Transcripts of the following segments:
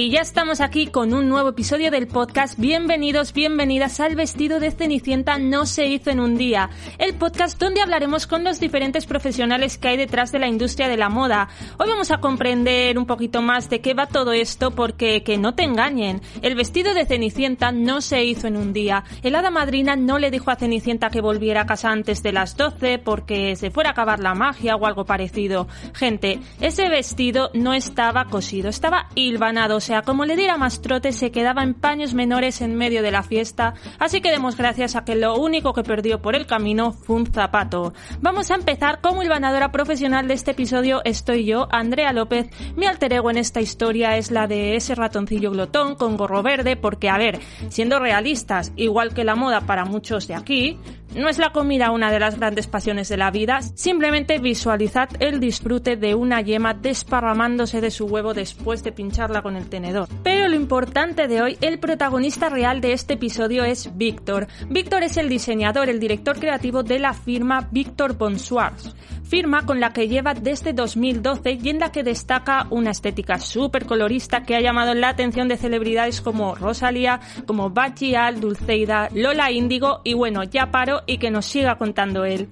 Y ya estamos aquí con un nuevo episodio del podcast. Bienvenidos, bienvenidas al vestido de Cenicienta no se hizo en un día. El podcast donde hablaremos con los diferentes profesionales que hay detrás de la industria de la moda. Hoy vamos a comprender un poquito más de qué va todo esto porque que no te engañen. El vestido de Cenicienta no se hizo en un día. El hada madrina no le dijo a Cenicienta que volviera a casa antes de las 12 porque se fuera a acabar la magia o algo parecido. Gente, ese vestido no estaba cosido, estaba hilvanado sea, como le diera más trote, se quedaba en paños menores en medio de la fiesta, así que demos gracias a que lo único que perdió por el camino fue un zapato. Vamos a empezar como hilvanadora profesional de este episodio estoy yo, Andrea López. Mi alter ego en esta historia es la de ese ratoncillo glotón con gorro verde, porque a ver, siendo realistas, igual que la moda para muchos de aquí, no es la comida una de las grandes pasiones de la vida, simplemente visualizad el disfrute de una yema desparramándose de su huevo después de pincharla con el tenedor. Pero lo importante de hoy, el protagonista real de este episodio es Víctor. Víctor es el diseñador, el director creativo de la firma Víctor Bonsoirs, firma con la que lleva desde 2012 y en la que destaca una estética súper colorista que ha llamado la atención de celebridades como Rosalía, como Bachial, Dulceida, Lola Índigo y bueno, ya paro y que nos siga contando él.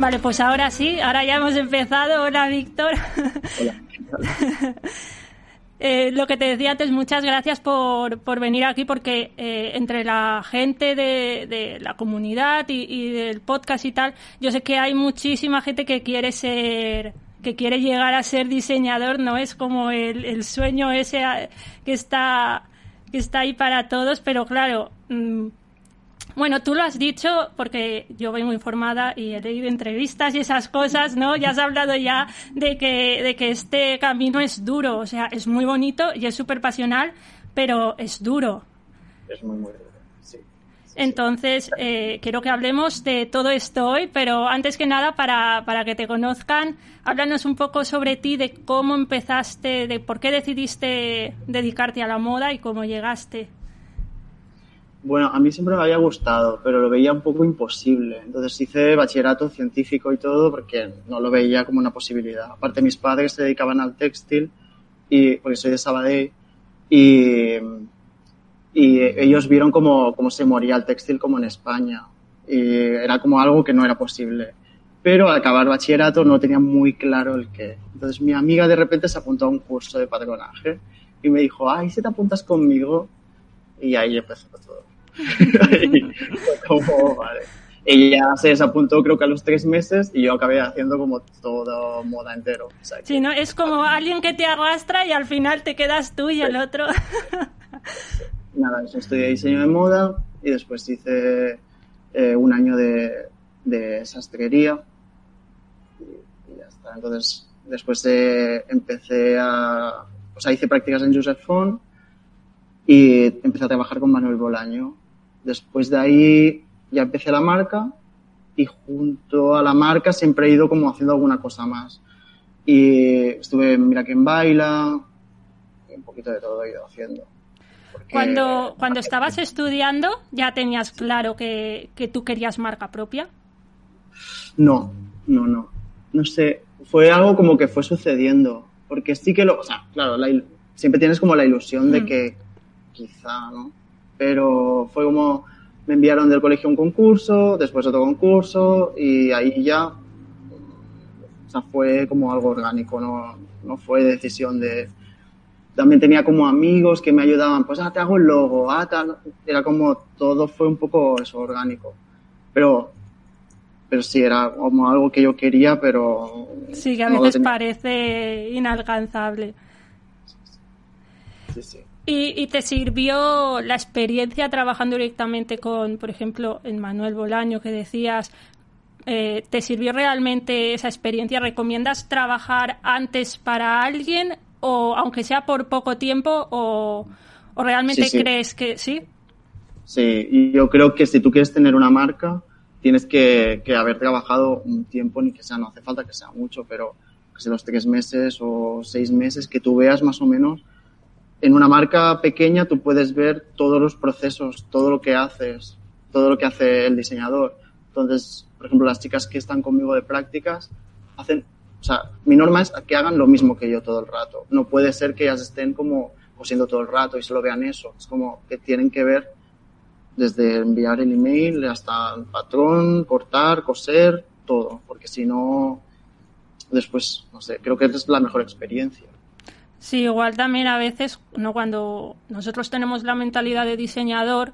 Vale, pues ahora sí, ahora ya hemos empezado. Hola, Víctor. Hola. Eh, lo que te decía antes, muchas gracias por, por venir aquí porque eh, entre la gente de, de la comunidad y, del podcast y tal, yo sé que hay muchísima gente que quiere ser que quiere llegar a ser diseñador, no es como el, el sueño ese eh, que está que está ahí para todos, pero claro, mm, bueno, tú lo has dicho porque yo voy muy informada y he leído entrevistas y esas cosas, ¿no? Ya has hablado ya de que, de que este camino es duro, o sea, es muy bonito y es súper pasional, pero es duro. Es muy, muy duro, sí. Entonces, eh, quiero que hablemos de todo esto hoy, pero antes que nada, para, para que te conozcan, háblanos un poco sobre ti, de cómo empezaste, de por qué decidiste dedicarte a la moda y cómo llegaste. Bueno, a mí siempre me había gustado, pero lo veía un poco imposible. Entonces hice bachillerato científico y todo porque no lo veía como una posibilidad. Aparte, mis padres se dedicaban al textil, y, porque soy de Sabadell, y, y ellos vieron cómo, cómo se moría el textil como en España. Y era como algo que no era posible. Pero al acabar bachillerato no tenía muy claro el qué. Entonces mi amiga de repente se apuntó a un curso de patronaje y me dijo, ay, si te apuntas conmigo. Y ahí empezó todo. como, vale. Ella se desapuntó creo que a los tres meses y yo acabé haciendo como todo moda entero. sí, ¿no? Es como alguien que te arrastra y al final te quedas tú y el otro. Nada, yo estudié diseño de moda y después hice eh, un año de, de sastrería y, ya está. Entonces, después empecé a... O sea, hice prácticas en Joseph Font y empecé a trabajar con Manuel Bolaño Después de ahí ya empecé la marca y junto a la marca siempre he ido como haciendo alguna cosa más. Y estuve en Mira quién baila, un poquito de todo he ido haciendo. Cuando, cuando estabas estudiando, ¿ya tenías claro que, que, tú querías marca propia? No, no, no. No sé, fue algo como que fue sucediendo. Porque sí que lo, o sea, claro, siempre tienes como la ilusión de mm. que quizá, ¿no? Pero fue como me enviaron del colegio un concurso, después otro concurso y ahí ya, o sea, fue como algo orgánico, no, no fue decisión de... También tenía como amigos que me ayudaban, pues, ah, te hago el logo, ah, tal. Era como todo fue un poco eso, orgánico. Pero pero sí, era como algo que yo quería, pero... Sí, que a veces parece inalcanzable. Sí, sí. ¿Y, ¿Y, te sirvió la experiencia trabajando directamente con, por ejemplo, en Manuel Bolaño, que decías, eh, ¿te sirvió realmente esa experiencia? ¿Recomiendas trabajar antes para alguien o aunque sea por poco tiempo o, o realmente Sí, sí. crees que sí? Sí, y yo creo que si tú quieres tener una marca, tienes que, que haber trabajado un tiempo, ni que sea, no hace falta que sea mucho, pero que sea los tres meses o seis meses, que tú veas más o menos. En una marca pequeña tú puedes ver todos los procesos, todo lo que haces, todo lo que hace el diseñador. Entonces, por ejemplo, las chicas que están conmigo de prácticas hacen, o sea, mi norma es que hagan lo mismo que yo todo el rato. No puede ser que ellas estén como cosiendo todo el rato y solo vean eso. Es como que tienen que ver desde enviar el email hasta el patrón, cortar, coser, todo, porque si no, después, no sé, creo que es la mejor experiencia. Sí, igual también a veces, no cuando nosotros tenemos la mentalidad de diseñador,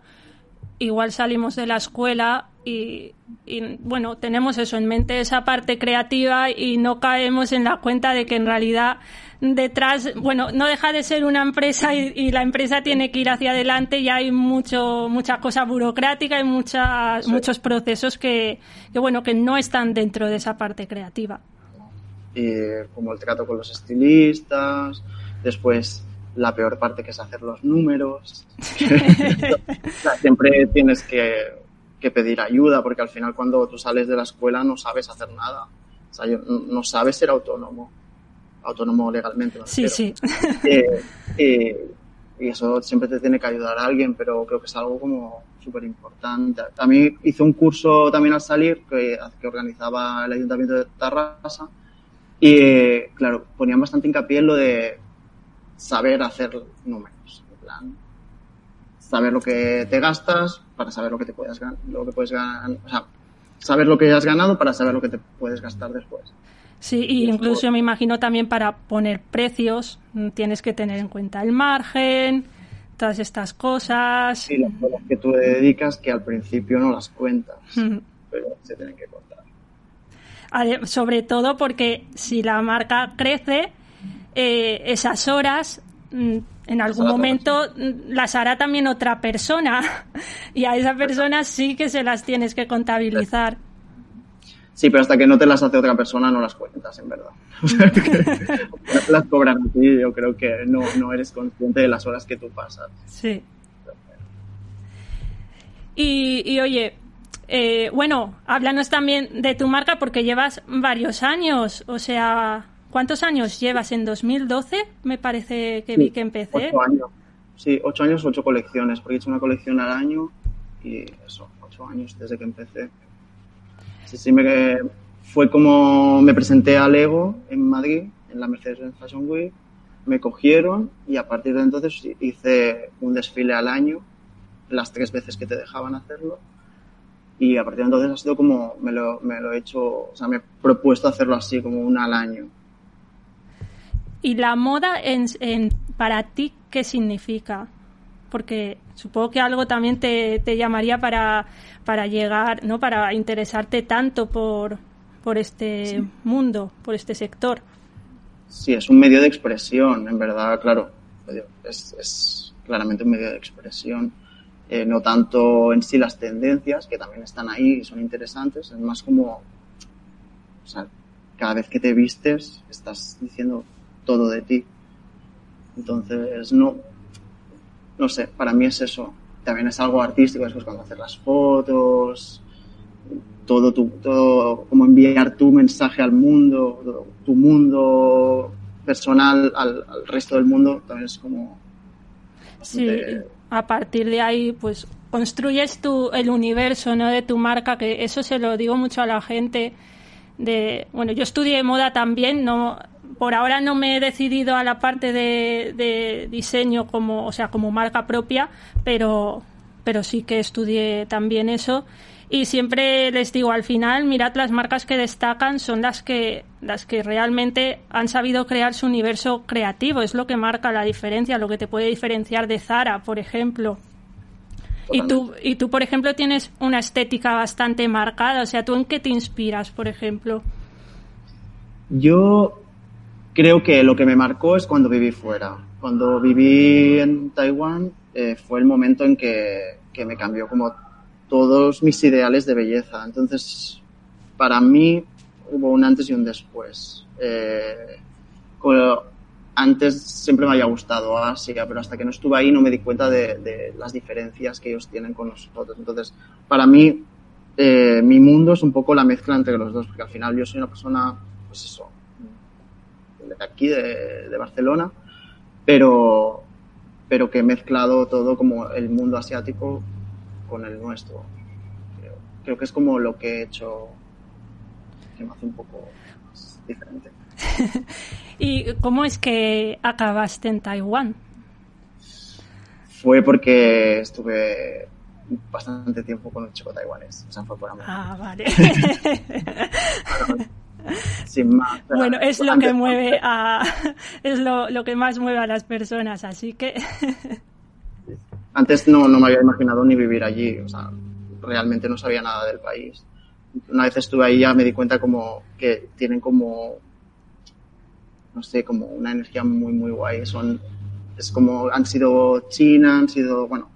igual salimos de la escuela y, y, bueno, tenemos eso en mente, esa parte creativa y no caemos en la cuenta de que en realidad detrás, bueno, no deja de ser una empresa y, y la empresa tiene que ir hacia adelante y hay mucho, mucha cosa burocrática y muchas, Sí. muchos procesos que, que, bueno, que no están dentro de esa parte creativa. Y como el trato con los estilistas, después la peor parte que es hacer los números. Siempre tienes que, que pedir ayuda, porque al final cuando tú sales de la escuela no sabes hacer nada. O sea, yo- no sabes ser autónomo. Autónomo legalmente. me Sí, sí. Eh, eh, y eso siempre te tiene que ayudar a alguien, pero creo que es algo como súper importante. A mí hice un curso también al salir que, que organizaba el Ayuntamiento de Tarrasa y, eh, claro, ponían bastante hincapié en lo de saber hacer números. En plan, saber lo que te gastas para saber lo que te puedes ganar, lo que puedes ganar, o sea, saber lo que has ganado para saber lo que te puedes gastar después. Sí, y incluso me imagino también para poner precios mm, tienes que tener en cuenta el margen, todas estas cosas. Y las cosas que tú dedicas que al principio no las cuentas, Mm. pero se tienen que contar. Sobre todo porque si la marca crece, eh, esas horas mm, en algún momento las hará también otra persona y a esa persona sí que se las tienes que contabilizar. Sí, pero hasta que no te las hace otra persona no las cuentas, en verdad. O sea, que las cobran a ti, yo creo que no, no eres consciente de las horas que tú pasas. Sí. Y, y oye, eh, bueno, háblanos también de tu marca porque llevas varios años. O sea, ¿cuántos años llevas? ¿En 2012? Me parece que vi que empecé. Ocho años. Sí, ocho años, ocho colecciones, porque he hecho una colección al año y eso, ocho años desde que empecé. Sí, sí, me, fue como me presenté a Lego en Madrid, en la Mercedes-Benz Fashion Week, me cogieron y a partir de entonces hice un desfile al año, las tres veces que te dejaban hacerlo. Y a partir de entonces ha sido como, me lo, me lo he hecho, o sea, me he propuesto hacerlo así, como una al año. ¿Y la moda en, en- para ti qué significa? Porque supongo que algo también te, te llamaría para, para llegar, ¿no? Para interesarte tanto por, por este mundo, por este sector. Sí, es un medio de expresión, en verdad, claro. Es, es claramente un medio de expresión. Eh, no tanto en sí las tendencias, que también están ahí y son interesantes, es más como, o sea, cada vez que te vistes estás diciendo todo de ti. Entonces, no, no sé, para mí es eso. También es algo artístico, después cuando haces las fotos, todo tu, todo, como enviar tu mensaje al mundo, todo, tu mundo personal al, al, resto del mundo, también es como. Sí, a partir de ahí, pues construyes tu, el universo, ¿no? De tu marca, que eso se lo digo mucho a la gente. De, bueno, yo estudié moda también, no, por ahora no me he decidido a la parte de, diseño como, o sea, como marca propia, pero, pero sí que estudié también eso y siempre les digo al final mirad las marcas que destacan son las que las que realmente han sabido crear su universo creativo es lo que marca la diferencia lo que te puede diferenciar de Zara por ejemplo Y tú, y tú, por ejemplo, tienes una estética bastante marcada. O sea, ¿tú en qué te inspiras, por ejemplo? Yo creo que lo que me marcó es cuando viví fuera. Cuando viví en Taiwán eh, fue el momento en que, que me cambió como todos mis ideales de belleza. Entonces, para mí hubo un antes y un después. Eh, antes siempre me había gustado Asia, pero hasta que no estuve ahí no me di cuenta de, las diferencias que ellos tienen con nosotros. Entonces, para mí, eh, mi mundo es un poco la mezcla entre los dos, porque al final yo soy una persona, pues eso, de aquí, de, de Barcelona, pero, pero que he mezclado todo como el mundo asiático con el nuestro. Creo, creo que es como lo que he hecho que me hace un poco diferente. ¿Y cómo es que acabaste en Taiwán? Fue porque estuve bastante tiempo con un chico taiwanés. O sea, fue por amor. Ah, vale. Sin más. Bueno, es lo que mueve a. Es lo, lo, que más mueve a las personas, así que. Antes no, no me había imaginado ni vivir allí. O sea, realmente no sabía nada del país. Una vez estuve ahí ya me di cuenta como que tienen como no sé, como una energía muy, muy guay. Son, es como, han sido China, han sido, bueno,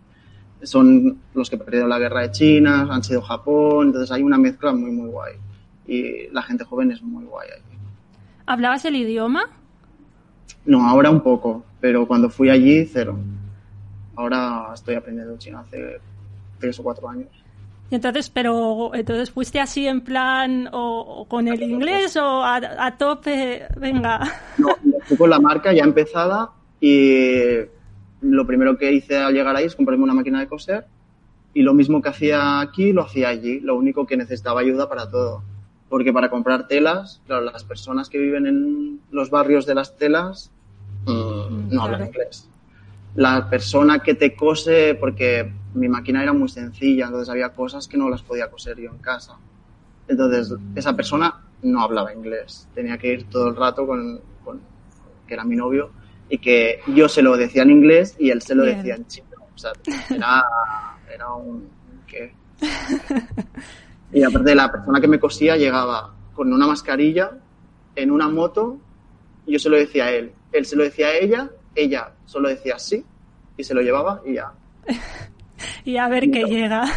son los que perdieron la guerra de China, han sido Japón, entonces hay una mezcla muy, muy guay. Y la gente joven es muy guay allí. ¿Hablabas el idioma? No, ahora un poco, pero cuando fui allí, cero. Ahora estoy aprendiendo chino hace tres o cuatro años. Y entonces, pero entonces fuiste así en plan o, con el inglés o a, tope, venga. No, fui con la marca ya empezada y lo primero que hice al llegar ahí es comprarme una máquina de coser y lo mismo que hacía aquí lo hacía allí, lo único que necesitaba ayuda para todo. Porque para comprar telas, claro, las personas que viven en los barrios de las telas mm, no hablan inglés. La persona que te cose, porque mi máquina era muy sencilla, entonces había cosas que no las podía coser yo en casa. Entonces, esa persona no hablaba inglés, tenía que ir todo el rato con, que era mi novio, y que yo se lo decía en inglés y él se lo decía en chino. O sea, era, era un... ¿qué? Y aparte, la persona que me cosía llegaba con una mascarilla en una moto, yo se lo decía a él, él se lo decía a ella, ella solo decía sí, y se lo llevaba y ya. y a ver qué llega.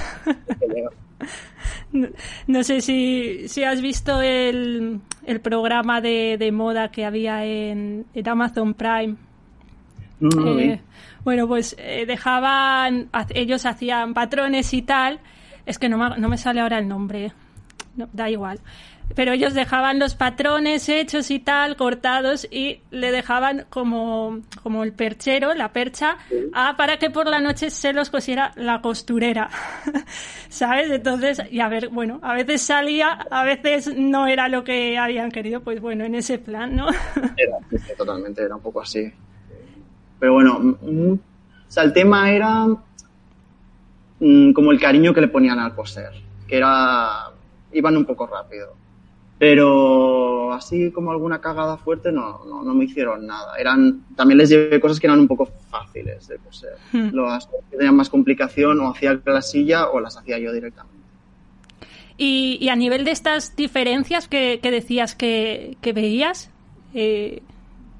No, sé si, si has visto el, el programa de, de, moda que había en, en Amazon Prime. Eh, bueno, pues eh, dejaban, ellos hacían patrones y tal. Es que no me, no me sale ahora el nombre. da igual pero ellos dejaban los patrones hechos y tal, cortados, y le dejaban como, como el perchero, la percha, a, para que por la noche se los cosiera la costurera. ¿Sabes? Entonces, y a ver, bueno, a veces salía, a veces no era lo que habían querido, pues bueno, en ese plan, ¿no? era, totalmente, era un poco así. Pero bueno, o sea, el tema era mm, como el cariño que le ponían al coser, que era, iban un poco rápido pero así como alguna cagada fuerte no, no, no, me hicieron nada. Eran, también les llevé cosas que eran un poco fáciles de coser. Hmm. Las que tenían más complicación o hacía la silla o las hacía yo directamente. Y, y a nivel de estas diferencias que, que decías que, que veías, eh,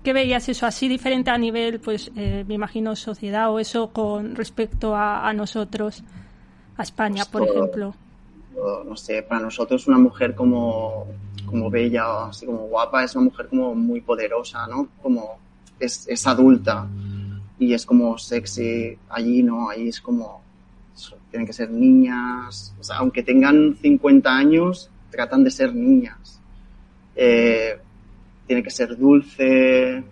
¿qué veías eso así diferente a nivel, pues eh, me imagino, sociedad o eso con respecto a, a nosotros, a España, por ejemplo? no sé, para nosotros una mujer como, como bella, así como guapa, es una mujer como muy poderosa, ¿no? Como es, es adulta y es como sexy. Allí no, allí es como, tienen que ser niñas, o sea, aunque tengan 50 años, tratan de ser niñas. Eh, tiene que ser dulce.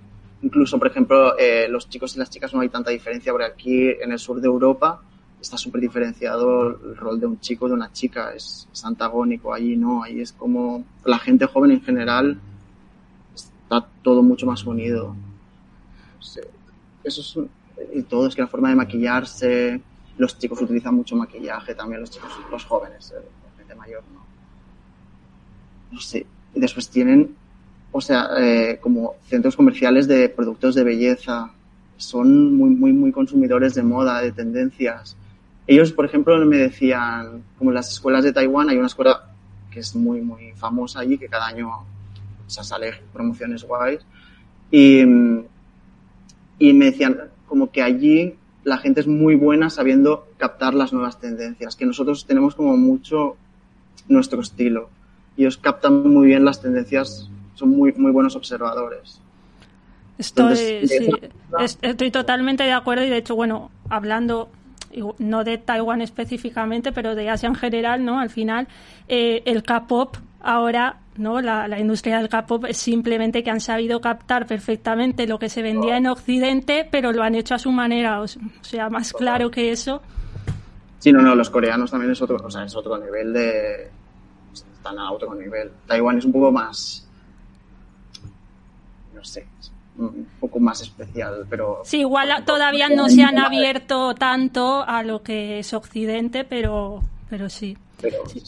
Incluso, por ejemplo, eh, los chicos y las chicas no hay tanta diferencia, porque aquí en el sur de Europa está súper diferenciado el rol de un chico de una chica, es, antagónico, ahí no, ahí es como la gente joven en general está todo mucho más unido. eso es, y todo, es que la forma de maquillarse, los chicos utilizan mucho maquillaje también, los chicos, los jóvenes, eh, la gente mayor no. No sé, y después tienen, o sea, eh, como centros comerciales de productos de belleza, son muy, muy, muy consumidores de moda, de tendencias ellos, por ejemplo, me decían, como en las escuelas de Taiwán, hay una escuela que es muy, muy famosa allí, que cada año o sea, sale promociones guays, y, y me decían como que allí la gente es muy buena sabiendo captar las nuevas tendencias, que nosotros tenemos como mucho nuestro estilo. Ellos captan muy bien las tendencias, son muy, muy buenos observadores. Estoy, sí, estoy totalmente de acuerdo y de hecho, bueno, hablando no de Taiwán específicamente, pero de Asia en general, ¿no? Al final, eh, el K-pop ahora, ¿no? La, la industria del K-pop es simplemente que han sabido captar perfectamente lo que se vendía en Occidente, pero lo han hecho a su manera, o sea, más claro que eso. Sí, no, no, los coreanos también es otro, o sea, es otro nivel de, están a otro nivel. Taiwán es un poco más, no sé, un poco más especial, pero... Sí, igual todavía no se han abierto tanto a lo que es Occidente, pero, pero sí. Pero, sí.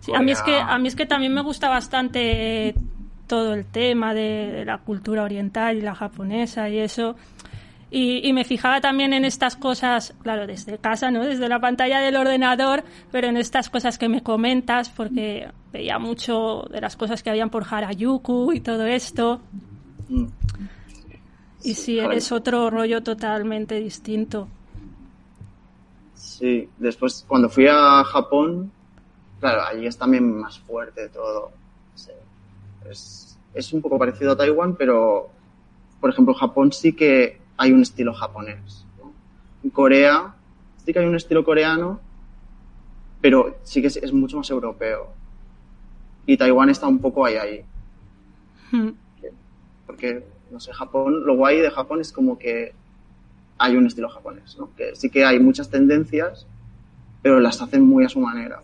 Sí, a mí es que a mí es que también me gusta bastante todo el tema de, de la cultura oriental y la japonesa y eso. Y, y, me fijaba también en estas cosas, claro, desde casa, ¿no? Desde la pantalla del ordenador, pero en estas cosas que me comentas, porque veía mucho de las cosas que habían por Harajuku y todo esto. Y sí, es otro rollo totalmente distinto. Sí, después cuando fui a Japón, claro, allí es también más fuerte todo. Sí. Es, es un poco parecido a Taiwán, pero por ejemplo, Japón sí que hay un estilo japonés. ¿no? En Corea sí que hay un estilo coreano, pero sí que es, es, mucho más europeo. Y Taiwán está un poco ahí, ahí. Hmm. Porque, no sé, Japón, lo guay de Japón es como que hay un estilo japonés, ¿no? Que sí que hay muchas tendencias, pero las hacen muy a su manera.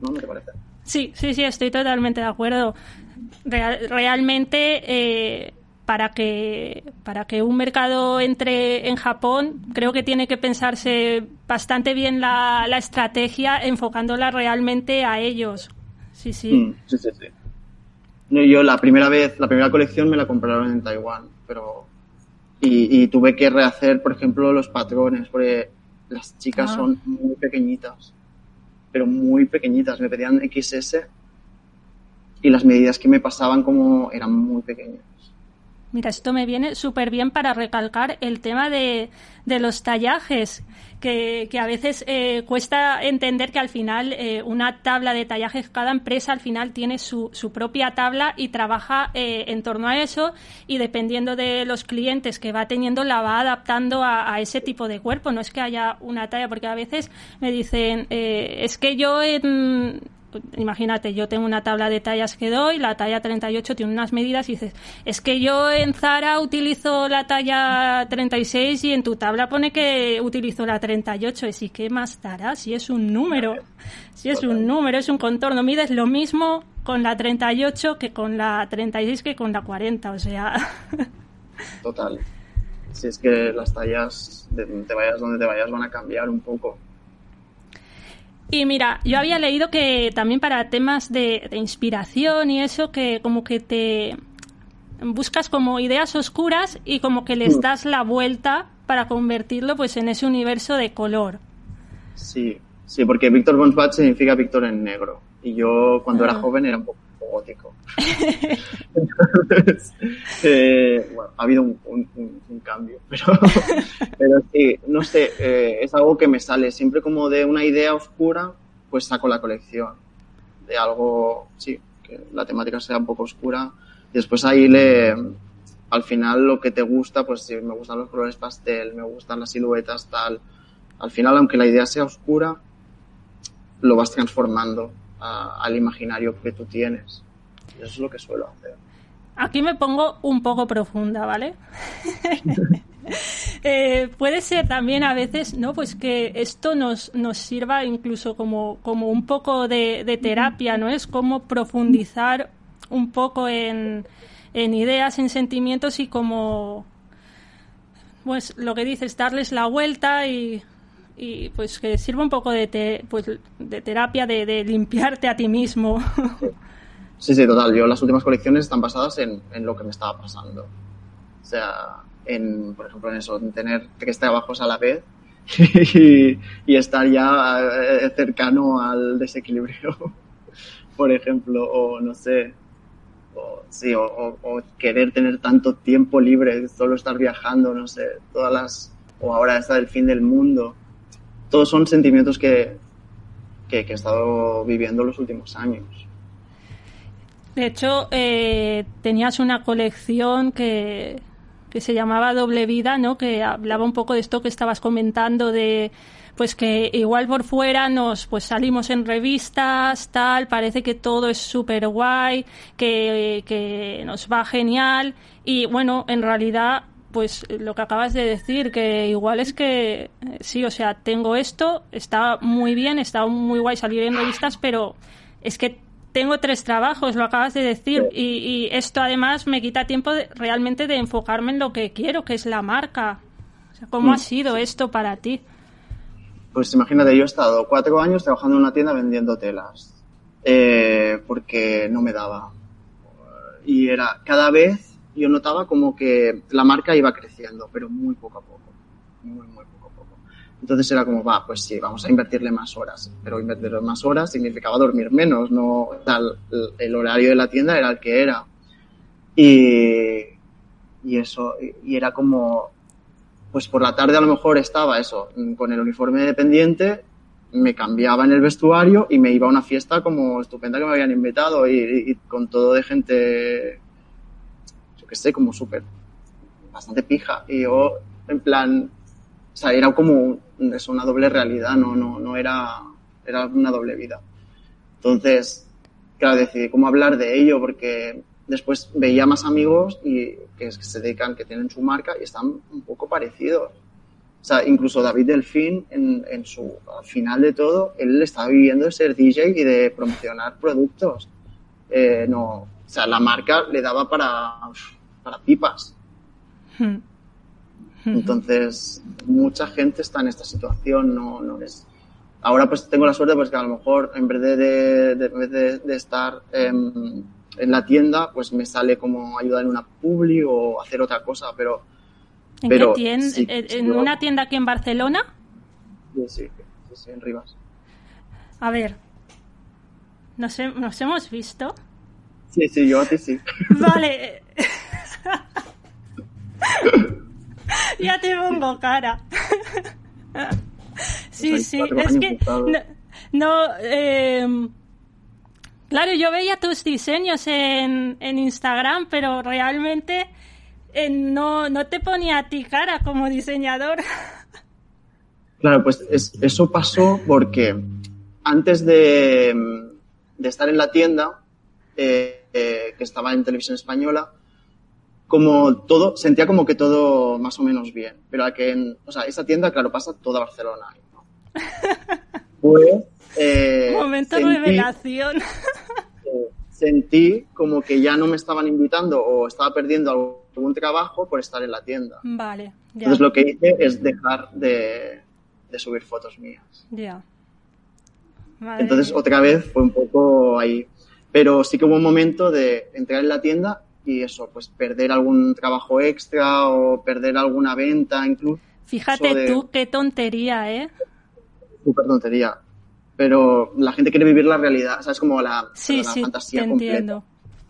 ¿No? ¿No te parece? Sí, sí, sí, estoy totalmente de acuerdo. Real, realmente, eh, para que para que un mercado entre en Japón creo que tiene que pensarse bastante bien la, la estrategia enfocándola realmente a ellos sí sí. Mm, sí sí sí yo la primera vez la primera colección me la compraron en Taiwán pero y, y tuve que rehacer por ejemplo los patrones porque las chicas ah. son muy pequeñitas pero muy pequeñitas me pedían XS y las medidas que me pasaban como eran muy pequeñas Mira, esto me viene súper bien para recalcar el tema de, de los tallajes, que, que a veces eh, cuesta entender que al final eh, una tabla de tallajes, cada empresa al final tiene su, su propia tabla y trabaja eh, en torno a eso y dependiendo de los clientes que va teniendo la va adaptando a, ese tipo de cuerpo. No es que haya una talla, porque a veces me dicen, eh, es que yo en imagínate, yo tengo una tabla de tallas que doy, la talla 38 tiene unas medidas y dices, es que yo en Zara utilizo la talla 36 y en tu tabla pone que utilizo la 38. Y sí, ¿qué más dará? Si es un número, si es un número, es un contorno, mides lo mismo con la 38 que con la 36 que con la 40, o sea... Total. Si es que las tallas, te vayas donde te vayas, van a cambiar un poco. Y mira, yo había leído que también para temas de, de, inspiración y eso, que como que te buscas como ideas oscuras y como que les das la vuelta para convertirlo pues en ese universo de color. Sí, sí, porque Víctor Bach significa Víctor en negro. Y yo cuando ah. era joven era un poco gótico. Entonces, eh, ha habido un, cambio, pero, sí, no sé, eh, es algo que me sale siempre como de una idea oscura, pues saco la colección de algo, sí, que la temática sea un poco oscura. Después ahí le, al final lo que te gusta, pues si me gustan los colores pastel, me gustan las siluetas, tal. Al final, aunque la idea sea oscura, lo vas transformando al imaginario que tú tienes. Y eso es lo que suelo hacer. Aquí me pongo un poco profunda, ¿vale? eh, puede ser también a veces, ¿no? Pues que esto nos, nos sirva incluso como, como un poco de, de terapia, ¿no? Es como profundizar un poco en, en ideas, en sentimientos y como, pues lo que dices, darles la vuelta y y pues que sirva un poco de, te, pues, de terapia, de, limpiarte a ti mismo. Sí, sí, total. Yo las últimas colecciones están basadas en, en, lo que me estaba pasando. O sea, en, por ejemplo, en eso, en tener tres trabajos a la vez y, estar ya eh, cercano al desequilibrio, por ejemplo, o no sé, o, sí, o querer tener tanto tiempo libre, solo estar viajando, no sé, todas las, o ahora está el fin del mundo. Todos son sentimientos que, que, he estado viviendo los últimos años. De hecho, eh, tenías una colección que, que se llamaba Doble Vida, ¿no? Que hablaba un poco de esto que estabas comentando de pues que igual por fuera nos pues salimos en revistas, tal, parece que todo es súper guay, que, que nos va genial y bueno, en realidad pues lo que acabas de decir, que igual es que eh, sí, o sea, tengo esto, está muy bien, está muy guay salir en revistas, pero es que tengo tres trabajos, lo acabas de decir, y, y esto además me quita tiempo de- realmente de enfocarme en lo que quiero, que es la marca. O sea, ¿Cómo ha sido esto para ti? Pues imagínate, yo he estado cuatro años trabajando en una tienda vendiendo telas, eh, porque no me daba. Y era, cada vez yo notaba como que la marca iba creciendo, pero muy poco a poco. Muy, muy poco a poco. Entonces era como, va, pues sí, vamos a invertirle más horas. Pero invertirle más horas significaba dormir menos, no, sea, el, horario de la tienda era el que era. Y, y eso, y, era como, pues por la tarde a lo mejor estaba eso, con el uniforme dependiente, me cambiaba en el vestuario y me iba a una fiesta como estupenda que me habían invitado y- y con todo de gente, yo sé, como súper, bastante pija. Y yo, en plan, o sea, era como eso, una doble realidad, no, no, no era, era una doble vida. Entonces, claro, decidí cómo hablar de ello porque después veía más amigos y que se dedican, que tienen su marca y están un poco parecidos. O sea, incluso David Delfín, en, en su al final de todo, él estaba viviendo de ser DJ y de promocionar productos. Eh, no, o sea, la marca le daba para, para pipas. Hmm. Entonces, mucha gente está en esta situación, no, no es... Ahora pues tengo la suerte pues que a lo mejor en vez de, de- de- de, estar em, en la tienda, pues me sale como ayudar en una publi o hacer otra cosa, pero ¿En Pero qué tienda? sí, ¿En sí, en yo- una tienda aquí en Barcelona? sí, sí, sí, sí, en Rivas. A ver, nos, nos hemos visto. Sí, sí, yo a ti sí. Vale. ya te pongo cara. sí, sí, es que no, no, eh, claro, yo veía tus diseños en, en Instagram, pero realmente eh, no, no te ponía a ti cara como diseñador. Claro, pues es- eso pasó porque antes de, de estar en la tienda, eh, eh, que estaba en televisión española, como todo, sentía como que todo más o menos bien. Pero a que en, o sea, esa tienda, claro, pasa toda Barcelona. ¿no? Pues, eh, Momento sentí- revelación. eh, sentí como que ya no me estaban invitando o estaba perdiendo algún trabajo por estar en la tienda. vale, ya. Entonces lo que hice es dejar de, de subir fotos mías. ya. Madre Entonces mía. otra vez fue un poco ahí. Pero sí que hubo un momento de entrar en la tienda y eso, pues perder algún trabajo extra o perder alguna venta incluso. Fíjate de- tú, qué tontería, ¿eh? Súper tontería. Pero la gente quiere vivir la realidad, ¿sabes? Como la, Sí, la sí, fantasía te completa. entiendo.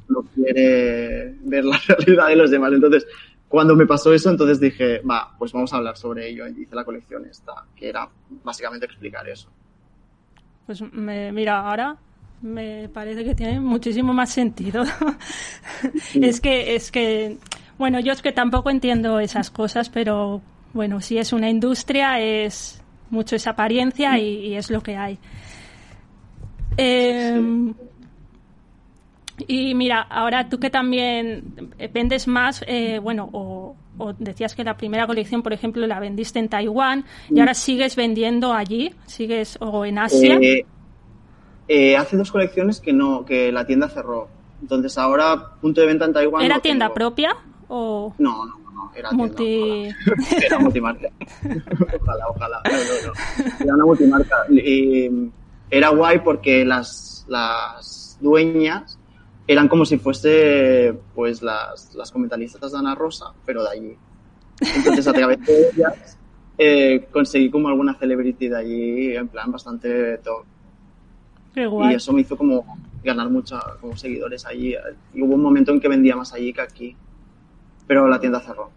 no quiere ver la realidad de los demás. Entonces, cuando me pasó eso, entonces dije, va, pues vamos a hablar sobre ello. Y hice la colección esta, que era básicamente explicar eso. Pues me, mira, ahora me parece que tiene muchísimo más sentido. es que, es que, bueno, yo es que tampoco entiendo esas cosas, pero bueno, si es una industria es mucho esa apariencia y, y es lo que hay. Eh, Y mira, ahora tú que también vendes más, eh, bueno, o, o decías que la primera colección, por ejemplo, la vendiste en Taiwán y ahora sigues vendiendo allí, sigues o en Asia. Eh, eh, hace dos colecciones que no, que la tienda cerró. Entonces ahora punto de venta en Taiwán. ¿Era no tienda tengo. propia o No, no, no, era multi? tienda. Era multimarca. ojalá, ojalá. No, no. Era una multimarca. Y era guay porque las, las dueñas eran como si fuese pues las, las comentaristas de Ana Rosa, pero de allí. Entonces, a través de ellas, eh, conseguí como alguna celebrity de allí, en plan bastante top. Qué guay. Y eso me hizo como ganar muchos como seguidores allí. Y hubo un momento en que vendía más allí que aquí. Pero la tienda cerró.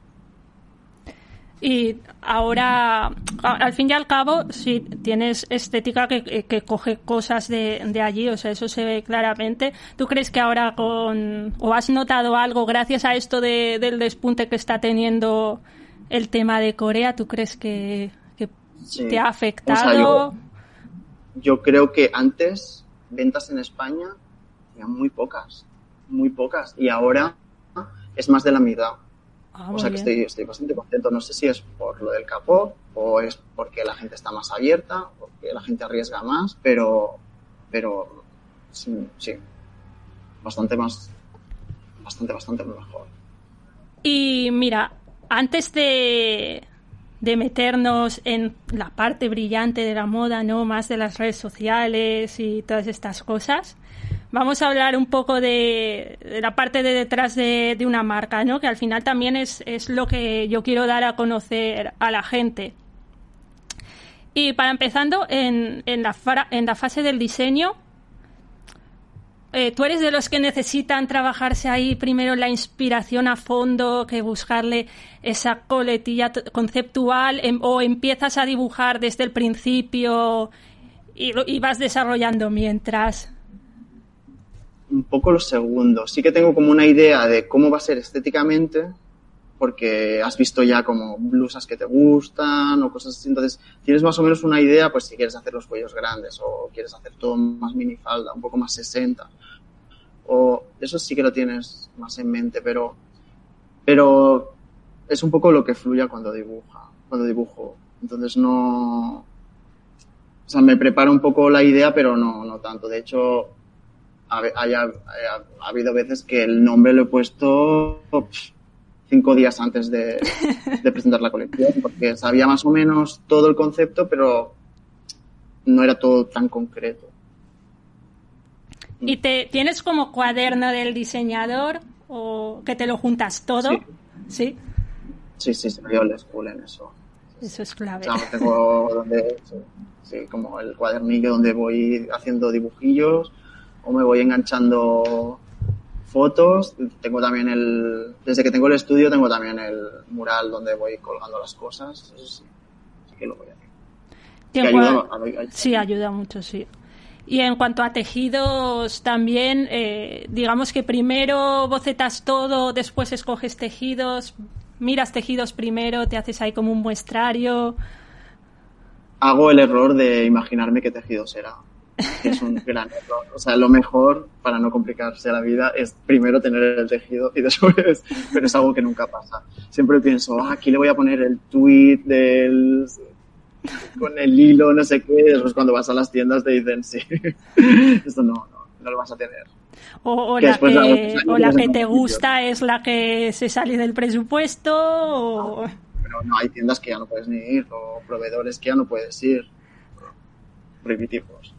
Y ahora, al fin y al cabo, si tienes estética que, que coge cosas de, de, allí, o sea, eso se ve claramente. ¿Tú crees que ahora con, o has notado algo gracias a esto de, del despunte que está teniendo el tema de Corea? ¿Tú crees que, que sí. te ha afectado? O sea, yo, yo creo que antes ventas en España eran muy pocas, muy pocas, y ahora es más de la mitad. Ah, o sea que estoy, estoy bastante contento. No sé si es por lo del capó o es porque la gente está más abierta, porque la gente arriesga más, pero, pero sí, sí, bastante más, bastante, bastante mejor. Y mira, antes de, de meternos en la parte brillante de la moda, ¿no? Más de las redes sociales y todas estas cosas. Vamos a hablar un poco de, la parte de detrás de, de, una marca, ¿no? Que al final también es, es lo que yo quiero dar a conocer a la gente. Y para empezando, en, en la fase del diseño, eh, ¿tú eres de los que necesitan trabajarse ahí primero la inspiración a fondo, que buscarle esa coletilla conceptual, em, o empiezas a dibujar desde el principio y, y vas desarrollando mientras? Un poco lo segundo. Sí que tengo como una idea de cómo va a ser estéticamente, porque has visto ya como blusas que te gustan o cosas así. Entonces, tienes más o menos una idea, pues si quieres hacer los cuellos grandes o quieres hacer todo más minifalda, un poco más 60. O eso sí que lo tienes más en mente, pero, pero es un poco lo que fluya cuando dibuja, cuando dibujo. Entonces no, o sea, me prepara un poco la idea, pero no, no tanto. De hecho, ha, haya, ha, ha habido veces que el nombre lo he puesto pff, cinco días antes de, de, presentar la colección, porque sabía más o menos todo el concepto, pero no era todo tan concreto. ¿Y te tienes como cuaderno del diseñador o que te lo juntas todo? Sí. Sí, sí, sí, yo les school en eso. Eso es clave. O sea, tengo donde, sí, sí, como el cuadernillo donde voy haciendo dibujillos o me voy enganchando fotos. Tengo también el, desde que tengo el estudio tengo también el mural donde voy colgando las cosas. Eso sí, sí que lo voy a hacer. Que ayuda, a, a, sí, ayuda mucho, sí. Y en cuanto a tejidos, también, eh, digamos que primero bocetas todo, después escoges tejidos, miras tejidos primero, te haces ahí como un muestrario. Hago el error de imaginarme qué tejido será. Es un gran error. O sea, lo mejor para no complicarse la vida es primero tener el tejido y después, pero es algo que nunca pasa. Siempre pienso, ah, aquí le voy a poner el tweet del con el hilo, no sé qué, después cuando vas a las tiendas te dicen, sí, esto no, no, no lo vas a tener. O, o la que, la, o la que te gusta es la que se sale del presupuesto. O... No, pero no, hay tiendas que ya no puedes ni ir, o proveedores que ya no puedes ir. Prohibitivos.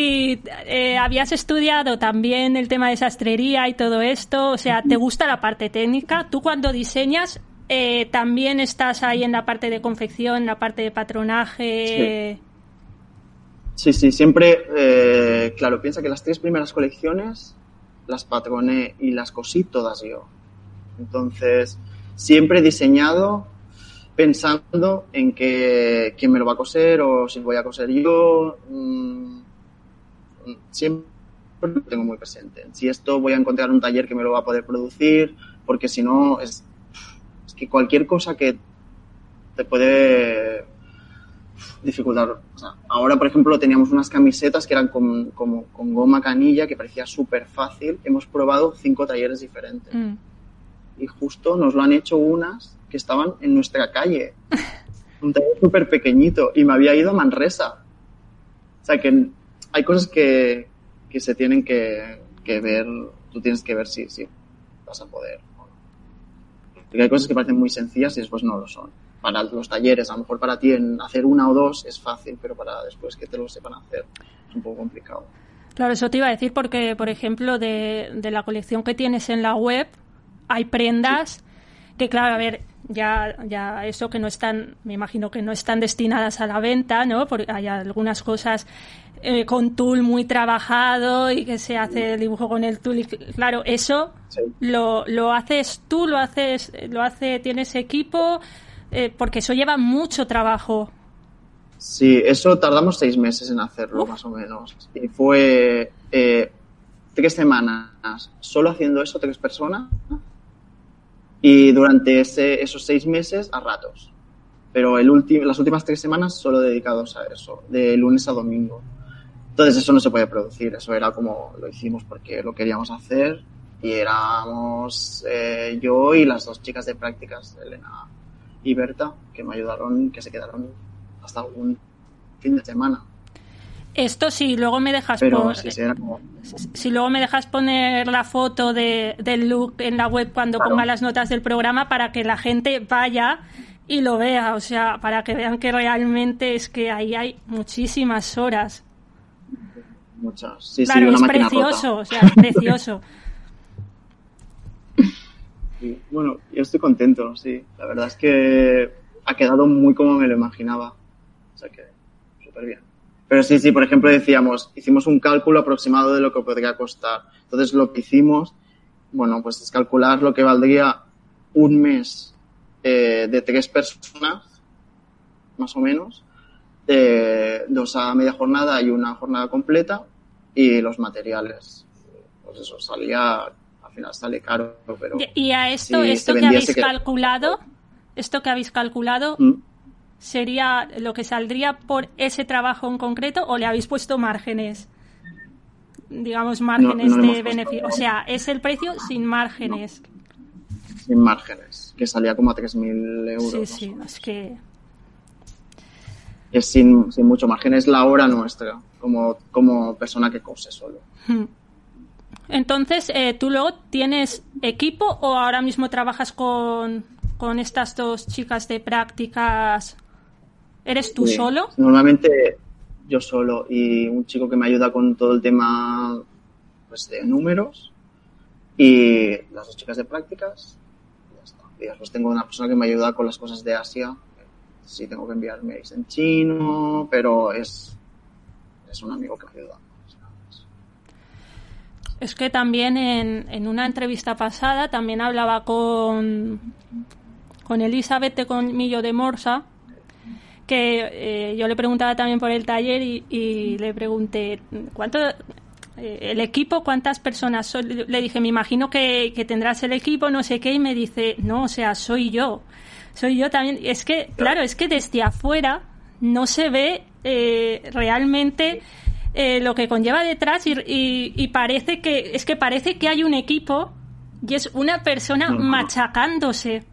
Y eh, habías estudiado también el tema de sastrería y todo esto, o sea, ¿te gusta la parte técnica? ¿Tú cuando diseñas eh, también estás ahí en la parte de confección, en la parte de patronaje. Sí, sí, siempre, eh, claro, piensa que las tres primeras colecciones las patroné y las cosí todas yo. Entonces, siempre he diseñado pensando en que quién me lo va a coser o si voy a coser yo. Mmm, siempre lo tengo muy presente. Si esto voy a encontrar un taller que me lo va a poder producir, porque si no es que cualquier cosa que te puede dificultar. O sea, ahora, por ejemplo, teníamos unas camisetas que eran con, como, con goma canilla, que parecía súper fácil. Hemos probado cinco talleres diferentes. Mm. Y justo nos lo han hecho unas que estaban en nuestra calle. Un taller súper pequeñito. Y me había ido a Manresa. O sea, que hay cosas que, que se tienen que, que ver. Tú tienes que ver si, si vas a poder. Porque hay cosas que parecen muy sencillas y después no lo son. Para los talleres, a lo mejor para ti en hacer una o dos es fácil, pero para después que te lo sepan hacer es un poco complicado. Claro, eso te iba a decir porque, por ejemplo, de, de la colección que tienes en la web, hay prendas sí. que, claro, a ver, ya, ya eso que no están, me imagino que no están destinadas a la venta, ¿no? Porque hay algunas cosas eh, con tool muy trabajado y que se hace el dibujo con el tool y claro, eso lo, lo haces tú, lo haces, lo hace, tienes equipo, eh, porque eso lleva mucho trabajo. Sí, eso tardamos seis meses en hacerlo, más o menos. Y fue eh, tres semanas solo haciendo eso, tres personas, y durante esos seis meses a ratos. Pero las últimas tres semanas solo dedicados a eso, de lunes a domingo. Entonces eso no se puede producir, eso era como lo hicimos porque lo queríamos hacer y éramos eh, yo y las dos chicas de prácticas, Elena y Berta, que me ayudaron, que se quedaron hasta un fin de semana. Esto sí, luego me dejas si luego me dejas poner la foto de, del look en la web cuando ponga las notas del programa para que la gente vaya y lo vea, o sea, para que vean que realmente es que ahí hay muchísimas horas. Muchas. Sí, claro, sí, es precioso, o sea, es precioso. bueno, yo estoy contento, sí. La verdad es que ha quedado muy como me lo imaginaba. O sea que, súper bien. Pero sí, sí, por ejemplo, decíamos, hicimos un cálculo aproximado de lo que podría costar. Entonces, lo que hicimos, bueno, pues es calcular lo que valdría un mes eh, de tres personas, más o menos, dos a media jornada y una jornada completa, y los materiales. Pues eso salía, al final sale caro, pero. ¿Y a esto, esto que habéis calculado, esto que habéis calculado, ¿Mm? Sería lo que saldría por ese trabajo en concreto o le habéis puesto márgenes? Digamos, márgenes de beneficio. O sea, es el precio sin márgenes. Sin márgenes, que salía como a 3.000 euros. Sí, sí, es que. Es sin, sin mucho margen, es la hora nuestra, como, como persona que cose solo. Hmm. Entonces, eh, ¿tú luego tienes equipo o ahora mismo trabajas con, con estas dos chicas de prácticas ¿Eres tú solo? Normalmente yo solo y un chico que me ayuda con todo el tema pues, de números y las dos chicas de prácticas. Y después tengo una persona que me ayuda con las cosas de Asia. Sí, tengo que enviar mails en chino, pero es, es un amigo que me ayuda. Es que también en, en una entrevista pasada también hablaba con, con Elizabeth de Colmillo de Morsa, que eh, yo le preguntaba también por el taller y, le pregunté, ¿cuánto, eh, el equipo, cuántas personas son? Le dije, me imagino que, tendrás el equipo, no sé qué, y me dice, no, o sea, soy yo. Soy yo también. Es que, claro, es que desde afuera no se ve eh, realmente lo que conlleva detrás y, parece que, es que parece que hay un equipo y es una persona machacándose,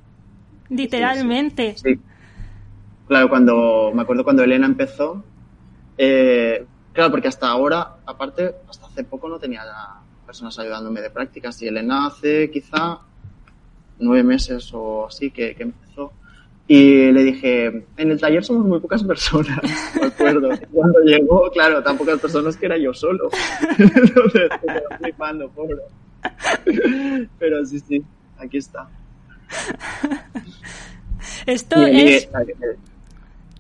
literalmente. Claro, cuando me acuerdo cuando Elena empezó, eh, claro, porque hasta ahora, aparte, hasta hace poco no tenía personas ayudándome de prácticas y Elena hace quizá nueve meses o así que, empezó. Y le dije, en el taller somos muy pocas personas, me acuerdo. Cuando llegó, claro, tan pocas personas que era yo solo. Entonces, flipando, pobre. Pero sí, sí, aquí está. Esto es...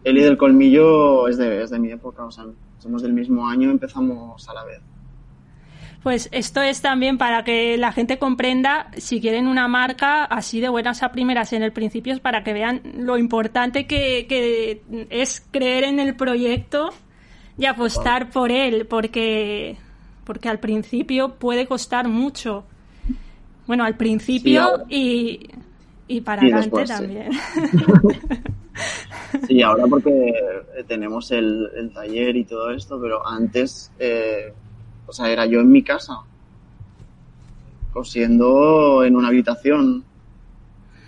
Eli del Colmillo es de, de mi época, o sea, somos del mismo año, empezamos a la vez. Pues esto es también para que la gente comprenda, si quieren una marca así de buenas a primeras en el principio, es para que vean lo importante que, es creer en el proyecto y apostar por él, porque, porque al principio puede costar mucho. Bueno, al principio y, y para adelante también. Sí, ahora porque tenemos el, taller y todo esto, pero antes, eh, o sea, era yo en mi casa, cosiendo en una habitación.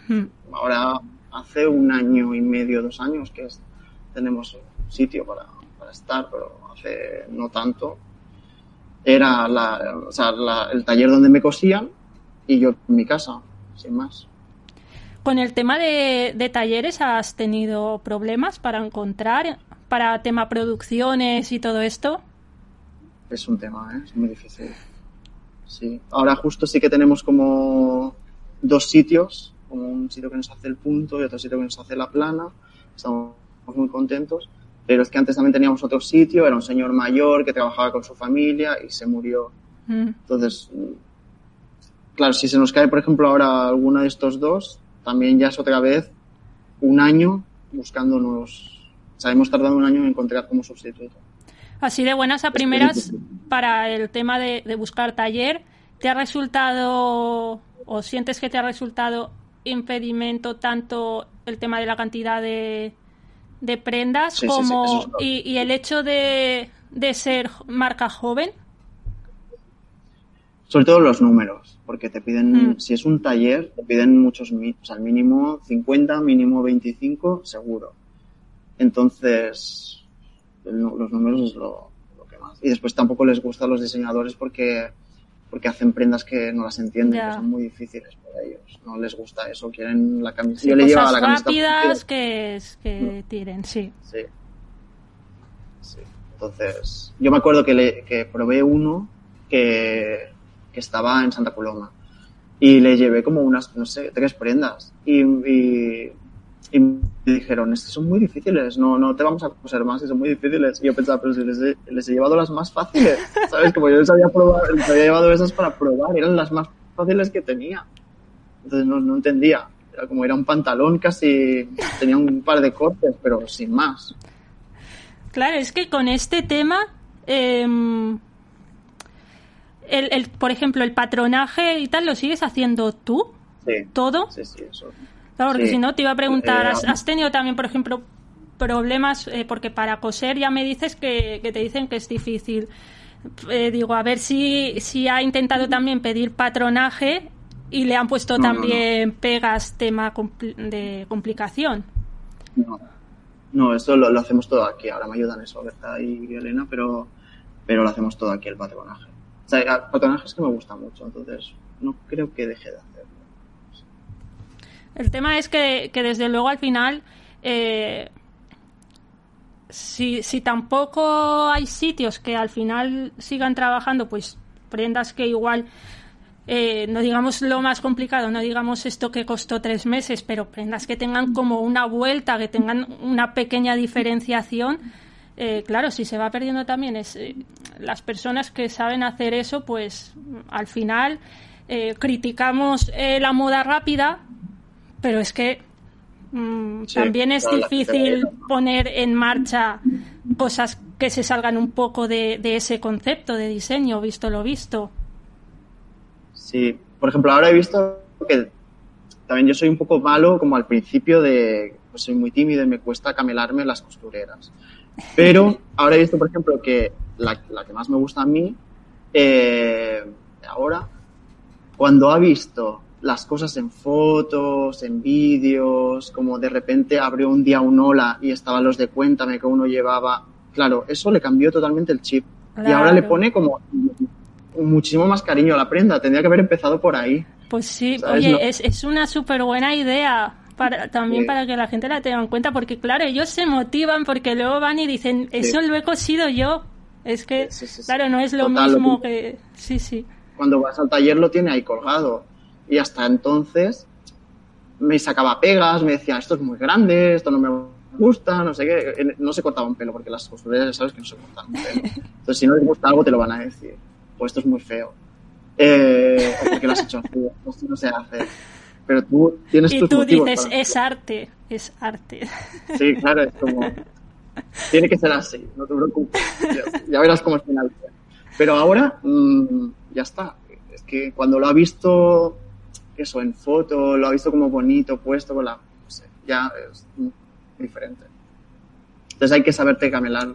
Hmm. Ahora hace un año y medio, dos años que tenemos sitio para, estar, pero hace no tanto. Era la, o sea, el taller donde me cosían y yo en mi casa, sin más. Con el tema de, talleres, ¿has tenido problemas para encontrar, para tema producciones y todo esto? Es un tema, ¿eh? es muy difícil. Sí. Ahora justo sí que tenemos como dos sitios como un sitio que nos hace el punto y otro sitio que nos hace la plana. Estamos muy contentos. Pero es que antes también teníamos otro sitio, era un señor mayor que trabajaba con su familia y se murió. Mm. Entonces, claro, si se nos cae, por ejemplo, ahora alguno de estos dos, también ya es otra vez un año buscando nuevos. O sea, hemos tardado un año en encontrar como sustituto. Así de buenas a primeras, para el tema de, de buscar taller, ¿te ha resultado o sientes que te ha resultado impedimento tanto el tema de la cantidad de, de prendas Sí, sí, sí, como es y, y el hecho de, de ser marca joven? Sobre todo los números, porque te piden, Mm. si es un taller, te piden muchos, o sea, al mínimo 50, mínimo 25, seguro. Entonces, el los números es lo, lo que más. Y después tampoco les gusta a los diseñadores porque, porque hacen prendas que no las entienden, que son muy difíciles para ellos. No les gusta eso, quieren la camiseta. Sí, Yo le llevaba la camiseta rápidas que, que tiren, sí. Sí. Sí. Entonces, yo me acuerdo que, le, que probé uno que, que estaba en Santa Coloma y le llevé como unas, no sé, tres prendas y, y, y me dijeron, estos son muy difíciles, no, no te vamos a coser más, que son muy difíciles. Y yo pensaba, pero si les he, les he llevado las más fáciles, ¿sabes? Como yo les había, probado, les había llevado esas para probar, eran las más fáciles que tenía. Entonces no, no entendía. Era como era un pantalón casi, tenía un par de cortes, pero sin más. Claro, es que con este tema, em, el, el, por ejemplo, el patronaje y tal, ¿lo sigues haciendo tú? Sí. ¿Todo? Sí, sí, eso. Claro, porque Sí. si no, te iba a preguntar, Eh, ¿has, has tenido también, por ejemplo, problemas? Eh, porque para coser ya me dices que, que te dicen que es difícil. Eh, digo, a ver si, si ha intentado también pedir patronaje y le han puesto No, no, también pegas tema compl- de complicación. No, no eso lo, lo hacemos todo aquí. Ahora me ayudan eso, Berta y Elena, pero, pero lo hacemos todo aquí, el patronaje. O sea, el patronaje es que me gusta mucho, entonces no creo que deje de hacerlo. El tema es que, que desde luego al final, eh, si, si tampoco hay sitios que al final sigan trabajando, pues prendas que igual, eh, no digamos lo más complicado, no digamos esto que costó tres meses, pero prendas que tengan como una vuelta, que tengan una pequeña diferenciación. Eh, claro, si se va perdiendo también es eh, las personas que saben hacer eso, pues al final eh, criticamos la moda rápida, pero es que mm, Sí, también es difícil poner en marcha cosas que se salgan un poco de, de ese concepto de diseño, visto lo visto. Sí, por ejemplo, ahora he visto que también yo soy un poco malo como al principio de, pues soy muy tímido y me cuesta camelarme las costureras. Pero ahora he visto, por ejemplo, que la, la que más me gusta a mí, eh, ahora, cuando ha visto las cosas en fotos, en vídeos, como de repente abrió un día un hola y estaban los de cuéntame que uno llevaba, claro, eso le cambió totalmente el chip. Y ahora le Claro. pone como muchísimo más cariño a la prenda. Tendría que haber empezado por ahí. Pues sí, ¿Sabes? oye, No- es, es una súper buena idea. Para, también Sí. para que la gente la tenga en cuenta, porque claro, ellos se motivan porque luego van y dicen, eso lo he cosido yo. Es que, Sí, sí, sí, sí. claro, no es lo Total, lo mismo que- que... Sí, sí. Cuando vas al taller lo tiene ahí colgado. Y hasta entonces me sacaba pegas, me decía, esto es muy grande, esto no me gusta, no sé qué. No se cortaba un pelo, porque las costureras ya sabes que no se cortan un pelo. Entonces, si no les gusta algo, te lo van a decir. Pues esto es muy feo. Eh, porque lo has hecho así, esto no se hace. Pero tú tienes Y tus tú motivos dices, para es arte, es arte. Sí, claro, es como. Tiene que ser así, no te preocupes. Ya, ya verás cómo es final. Pero ahora, mm, ya está. Es que cuando lo ha visto, eso, en foto, lo ha visto como bonito, puesto con la. No sé, ya es diferente. Entonces hay que saberte camelar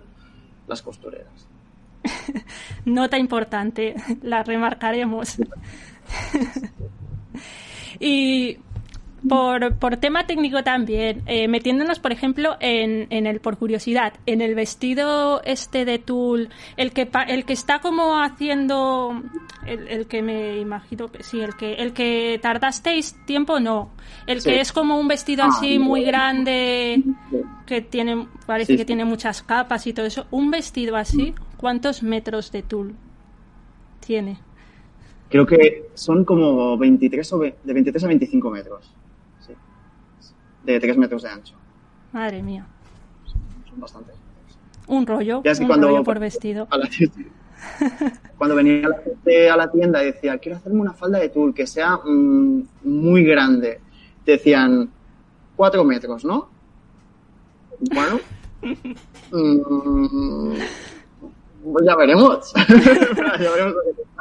las costureras. Nota importante, la remarcaremos. y por, por tema técnico también, eh, metiéndonos, por ejemplo, en, en el, por curiosidad, en el vestido este de tul, el que, pa- el que está como haciendo, el, el que me imagino que sí, el que, el que tardasteis tiempo, no. El Sí. que es como un vestido Ah, así muy grande, que tiene, parece Sí, que tiene muchas capas y todo eso. Un vestido así, ¿cuántos metros de tul tiene? Creo que son como 23 o de 23 a 25 metros. de 3 metros de ancho. Madre mía. Son bastantes. Un rollo, Ya es que un cuando- rollo por vestido. la. Cuando venía la gente a la tienda y decía, quiero hacerme una falda de tul que sea mm, muy grande, te decían, cuatro metros, ¿no? Bueno, mm, pues ya veremos. ya veremos lo que.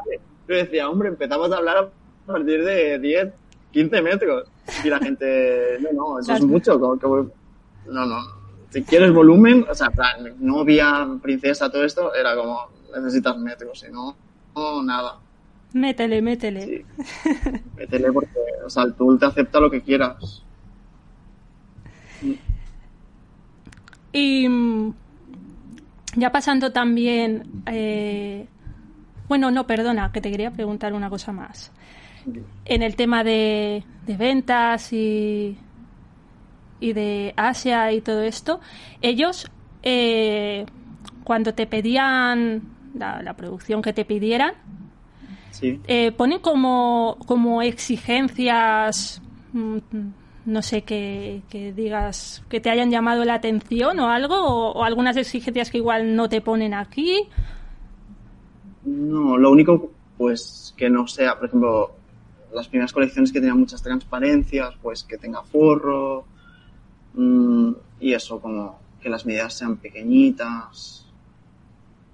Yo decía, hombre, empezamos a hablar a partir de 10, 15 metros. Y la gente, no, no, eso es mucho. como que voy- no, no. Si quieres volumen, o sea, plan, novia, princesa, todo esto, era como, necesitas metros, si no, no, nada. Métele, métele. Sí. Métele porque, o sea, el tool te acepta lo que quieras. Y mm, ya pasando también... eh, bueno, no, perdona, que te quería preguntar una cosa más. En el tema de, de ventas y, y de Asia y todo esto, ellos, eh, cuando te pedían la, la producción que te pidieran, Sí. eh, ponen como, como exigencias, mm, no sé, que, que digas que te hayan llamado la atención o algo, o, o algunas exigencias que igual no te ponen aquí. No, lo único, pues, que no sea, por ejemplo, las primeras colecciones que tenían muchas transparencias, pues que tenga forro, mm, y eso, como que las medidas sean pequeñitas.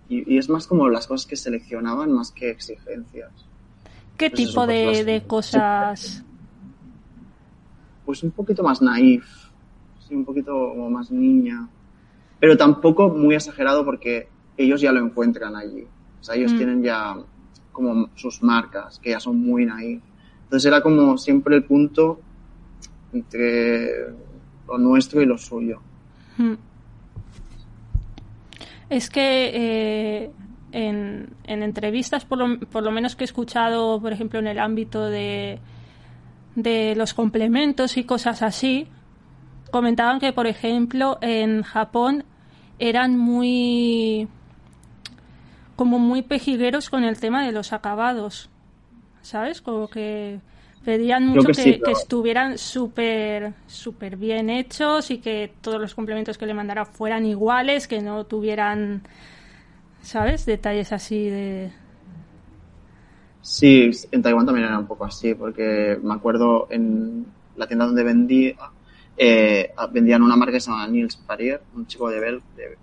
Y, y es más como las cosas que seleccionaban más que exigencias. ¿Qué Pues eso, tipo pues de cosas? Pues un poquito más naif, sí, un poquito como más niña. Pero tampoco muy exagerado porque ellos ya lo encuentran allí. O sea, ellos Mm. tienen ya como sus marcas, que ya son muy naif. Entonces era como siempre el punto entre lo nuestro y lo suyo. Mm. Es que eh, en, en entrevistas, por lo, por lo menos que he escuchado, por ejemplo, en el ámbito de, de los complementos y cosas así, comentaban que, por ejemplo, en Japón eran muy como muy pejigueros con el tema de los acabados, ¿sabes? Como que pedían mucho que que, sí, que pero- estuvieran súper súper bien hechos y que todos los complementos que le mandara fueran iguales, que no tuvieran, ¿sabes? Detalles así de... Sí, en Taiwán también era un poco así, porque me acuerdo en la tienda donde vendía, eh, vendían una marca que se llama Niels Parier, un chico de, Bel- de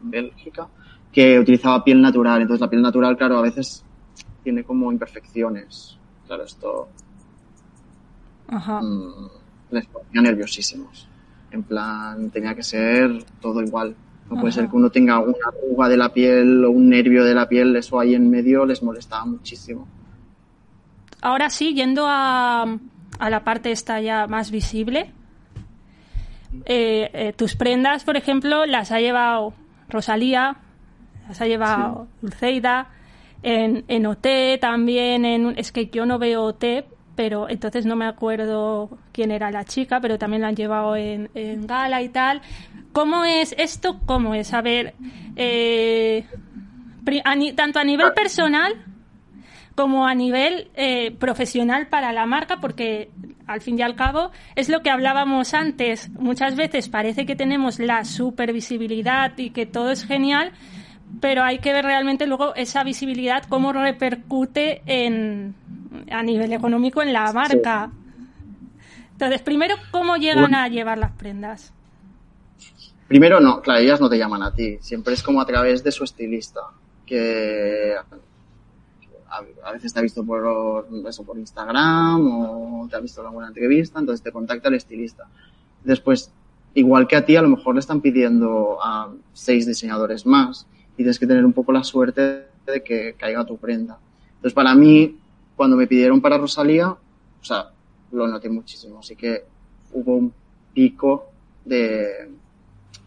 Bélgica, que utilizaba piel natural. Entonces la piel natural, claro, a veces tiene como imperfecciones. Claro, esto Ajá. mm, les ponía nerviosísimos. En plan, tenía que ser todo igual. No puede ser que uno tenga una arruga de la piel o un nervio de la piel, eso ahí en medio les molestaba muchísimo. Ahora sí, yendo a, a la parte esta ya más visible, eh, eh, tus prendas, por ejemplo, las ha llevado Rosalía, las ha llevado Dulceida, en, en OT también, en, es que yo no veo OT, pero entonces no me acuerdo quién era la chica, pero también la han llevado en, en gala y tal. ¿Cómo es esto? ¿Cómo es? A ver, eh, pri- a ni- tanto a nivel personal como a nivel eh, profesional para la marca, porque al fin y al cabo es lo que hablábamos antes. Muchas veces parece que tenemos la supervisibilidad y que todo es genial, pero hay que ver realmente luego esa visibilidad cómo repercute en a nivel económico en la marca. Entonces, primero, ¿cómo llegan a llevar las prendas? Primero, no, claro, ellas no te llaman a ti. Siempre es como a través de su estilista, que a veces te ha visto por, eso, por Instagram o te ha visto en alguna entrevista, entonces te contacta el estilista. Después, igual que a ti, a lo mejor le están pidiendo a seis diseñadores más y tienes que tener un poco la suerte de que caiga tu prenda. Entonces, para mí, cuando me pidieron para Rosalía, o sea, lo noté muchísimo. Así que hubo un pico de,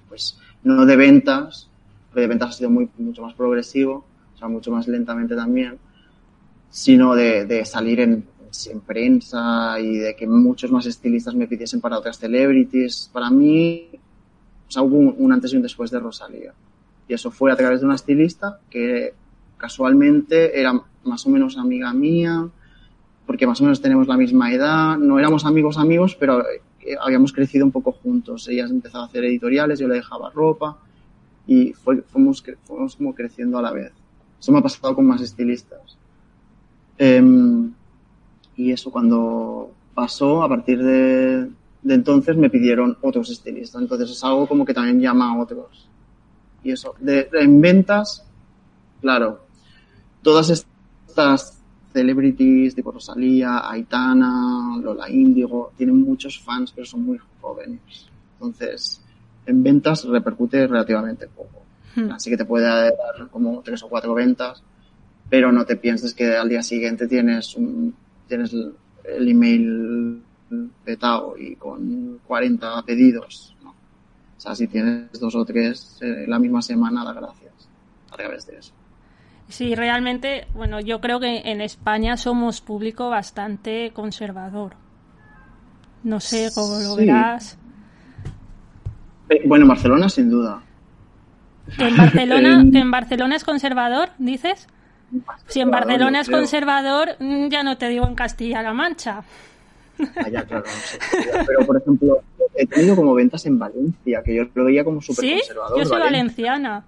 pues, no de ventas, porque de ventas ha sido muy, mucho más progresivo, o sea, mucho más lentamente también, sino de, salir en, en prensa y de que muchos más estilistas me pidiesen para otras celebrities. Para mí, o sea, hubo un, un antes y un después de Rosalía. Y eso fue a través de una estilista que casualmente era más o menos amiga mía, porque más o menos tenemos la misma edad, no éramos amigos amigos, pero habíamos crecido un poco juntos. Ella empezaba a hacer editoriales, yo le dejaba ropa y fuimos, fuimos como creciendo a la vez. Eso me ha pasado con más estilistas. Em, y eso cuando pasó, a partir de, de, entonces me pidieron otros estilistas. Entonces es algo como que también llama a otros. Y eso, de, en ventas, claro, todas estas celebrities tipo Rosalía, Aitana, Lola Índigo, tienen muchos fans, pero son muy jóvenes. Entonces, en ventas repercute relativamente poco. Hmm. Así que te puede dar como tres o cuatro ventas, pero no te pienses que al día siguiente tienes un, tienes el email petado y con 40 pedidos. O sea, si tienes dos o tres eh, la misma semana, da gracias a través de eso. Sí, realmente, bueno, yo creo que en España somos público bastante conservador. No sé cómo lo verás. Eh, bueno, en Barcelona sin duda. en Barcelona, en Barcelona es conservador, dices? Si en Barcelona es conservador, mm, ya no te digo en Castilla-La Mancha. Ah, Pero, por ejemplo, he tenido como ventas en Valencia, que yo lo veía como súper conservador. Yo soy valenciana.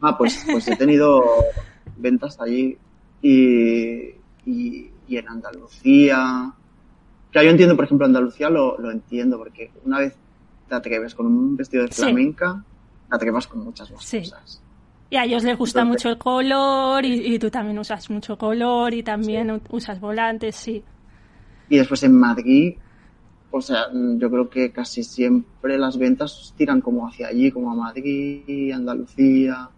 Ah, pues, pues he tenido ventas allí y, y, en Andalucía. Claro, yo entiendo, por ejemplo, Andalucía lo, lo entiendo, porque una vez te atreves con un vestido de flamenca, te atreves con muchas más cosas. Y a ellos les gusta mucho el color y, tú también usas mucho color y también usas volantes, sí. Y después en Madrid, o sea, yo creo que casi siempre las ventas tiran como hacia allí, como a Madrid, Andalucía.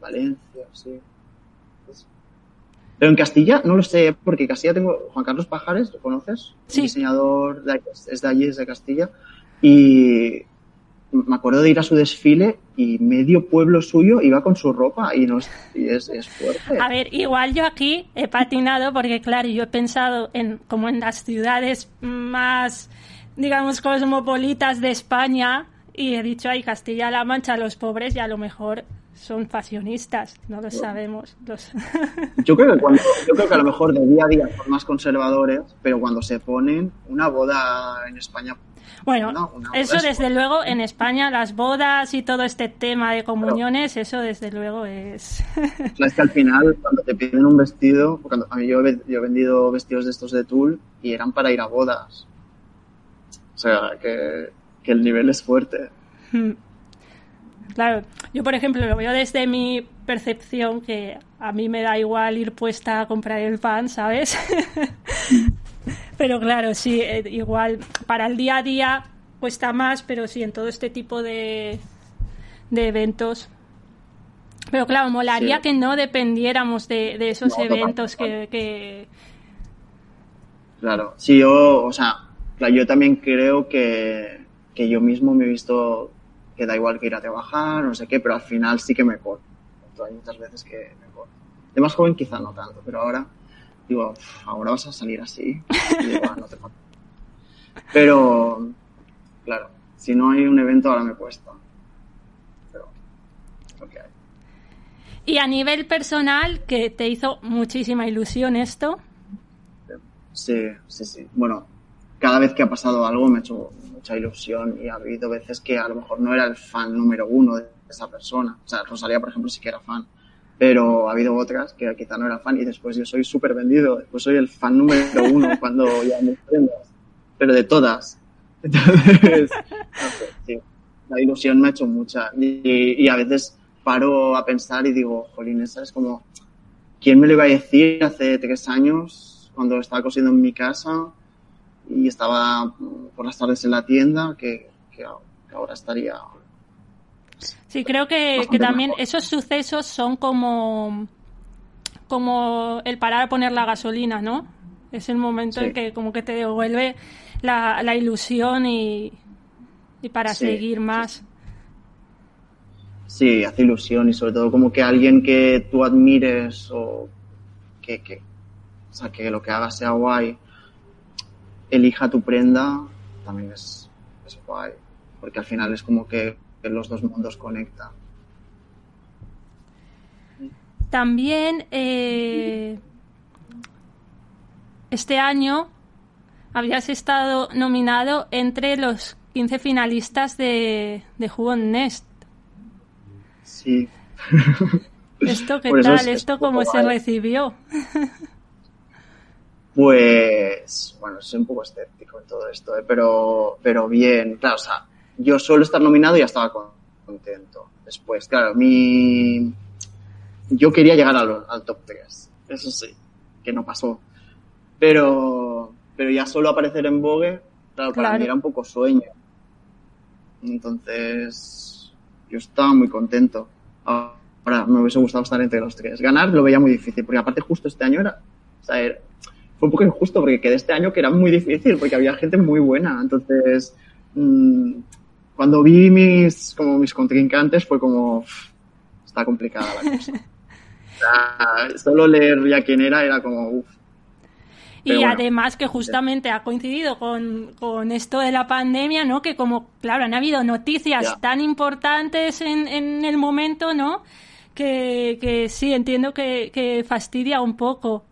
Valencia, sí. Pero en Castilla no lo sé, porque Castilla tengo Juan Carlos Pajares, ¿lo conoces? Sí. diseñador es de allí, es de Castilla. Y me acuerdo de ir a su desfile y medio pueblo suyo iba con su ropa y, no, es, es, fuerte. A ver, igual yo aquí he patinado porque, claro, yo he pensado en como en las ciudades más, digamos, cosmopolitas de España y he dicho, ay, Castilla-La Mancha, los pobres y a lo mejor son fashionistas, no lo sabemos. Yo, creo que cuando, yo creo que a lo mejor de día a día son más conservadores, pero cuando se ponen una boda en España. Bueno, eso desde luego en España, las bodas y todo este tema de comuniones, eso desde luego es... es que al final, cuando te piden un vestido, cuando, a mí yo he, yo he vendido vestidos de estos de tul y eran para ir a bodas. O sea, que, que el nivel es fuerte. Hmm. Claro, yo por ejemplo lo veo desde mi percepción que a mí me da igual ir puesta a comprar el pan, ¿sabes? Pero claro, sí, eh, igual para el día a día cuesta más, pero sí en todo este tipo de, de eventos. Pero claro, molaría que no dependiéramos de, de esos eventos que, que, Claro, sí, yo, o sea, yo también creo que, que yo mismo me he visto que da igual que ir a trabajar, no sé qué, pero al final sí que me corto. Hay muchas veces que me corto. De más joven quizá no tanto, pero ahora digo, ahora vas a salir así. Y digo, ah, no te Pero, claro, si no hay un evento ahora me cuesta. Pero, lo que hay. Y a nivel personal, que te hizo muchísima ilusión esto. Sí, sí, sí. Bueno, cada vez que ha pasado algo me ha hecho mucha ilusión y ha habido veces que a lo mejor no era el fan número uno de esa persona. O sea, Rosalía, por ejemplo, sí que era fan. Pero ha habido otras que quizá no era fan y después yo soy súper vendido. Después soy el fan número uno cuando ya me prendas. Pero de todas. Entonces, sí, la ilusión me ha hecho mucha. Y, y, a veces paro a pensar y digo, jolín, esa es como, ¿quién me lo iba a decir hace tres años cuando estaba cosiendo en mi casa? y estaba por las tardes en la tienda, que, ahora estaría. Sí, creo que, también esos sucesos son como, como el parar a poner la gasolina, ¿no? Es el momento en que como que te devuelve la, la ilusión y, y para seguir más. Sí, hace ilusión y sobre todo como que alguien que tú admires o que, que, o sea, que lo que haga sea guay elija tu prenda también es, guay, porque al final es como que, los dos mundos conectan. También eh, este año habías estado nominado entre los 15 finalistas de, de Nest. Sí. ¿Esto qué tal? ¿Esto cómo se recibió? Pues, bueno, soy un poco escéptico en todo esto, ¿eh? pero, pero bien, claro, o sea, yo solo estar nominado ya estaba contento. Después, claro, mi... Yo quería llegar al, al top 3, eso sí, que no pasó. Pero, pero ya solo aparecer en Vogue, claro, para Claro. mí era un poco sueño. Entonces, yo estaba muy contento. Ahora, me hubiese gustado estar entre los tres. Ganar lo veía muy difícil, porque aparte justo este año era, o sea, era- fue un poco injusto porque quedé este año que era muy difícil, porque había gente muy buena. Entonces, mm, cuando vi mis, como mis contrincantes fue como, "Uf, está complicada la cosa. O sea, solo leer ya quién era era como, uff. Y bueno. además que justamente ha coincidido con, con esto de la pandemia, ¿no? Que como, claro, han habido noticias Ya. tan importantes en, en el momento, ¿no? Que, que sí, entiendo que, que fastidia un poco.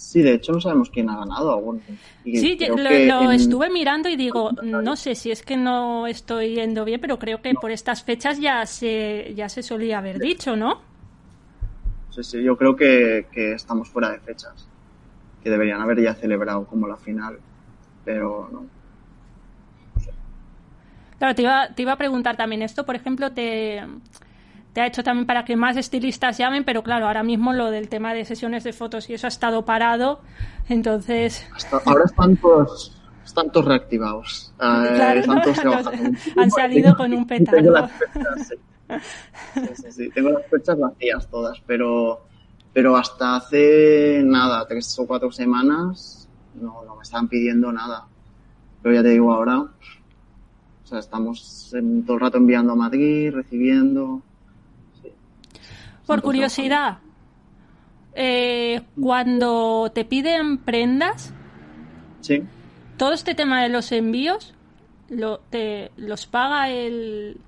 Sí, de hecho no sabemos quién ha ganado aún. Y Sí, lo, que lo en- estuve mirando y digo, no sé si es que no estoy yendo bien, pero creo que por estas fechas ya se, ya se solía haber dicho, ¿no? Sí, sí, yo creo que, que estamos fuera de fechas. Que deberían haber ya celebrado como la final. Pero no. Claro, te iba, te iba a preguntar también esto, por ejemplo, te, te ha hecho también para que más estilistas llamen, pero claro, ahora mismo lo del tema de sesiones de fotos y eso ha estado parado, entonces, Hasta ahora están todos, están todos reactivados. Eh, Claro, están ¿no? todos trabajando. han salido con un petardo. sí. Sí, sí, sí. Tengo las fechas vacías todas, pero, pero hasta hace nada, tres o cuatro semanas, no, no me estaban pidiendo nada. Pero ya te digo ahora, o sea, estamos en- todo el rato enviando a Madrid, recibiendo. Por curiosidad, eh, cuando te piden prendas. Sí. todo este tema de los envíos, lo, te, ¿los paga el,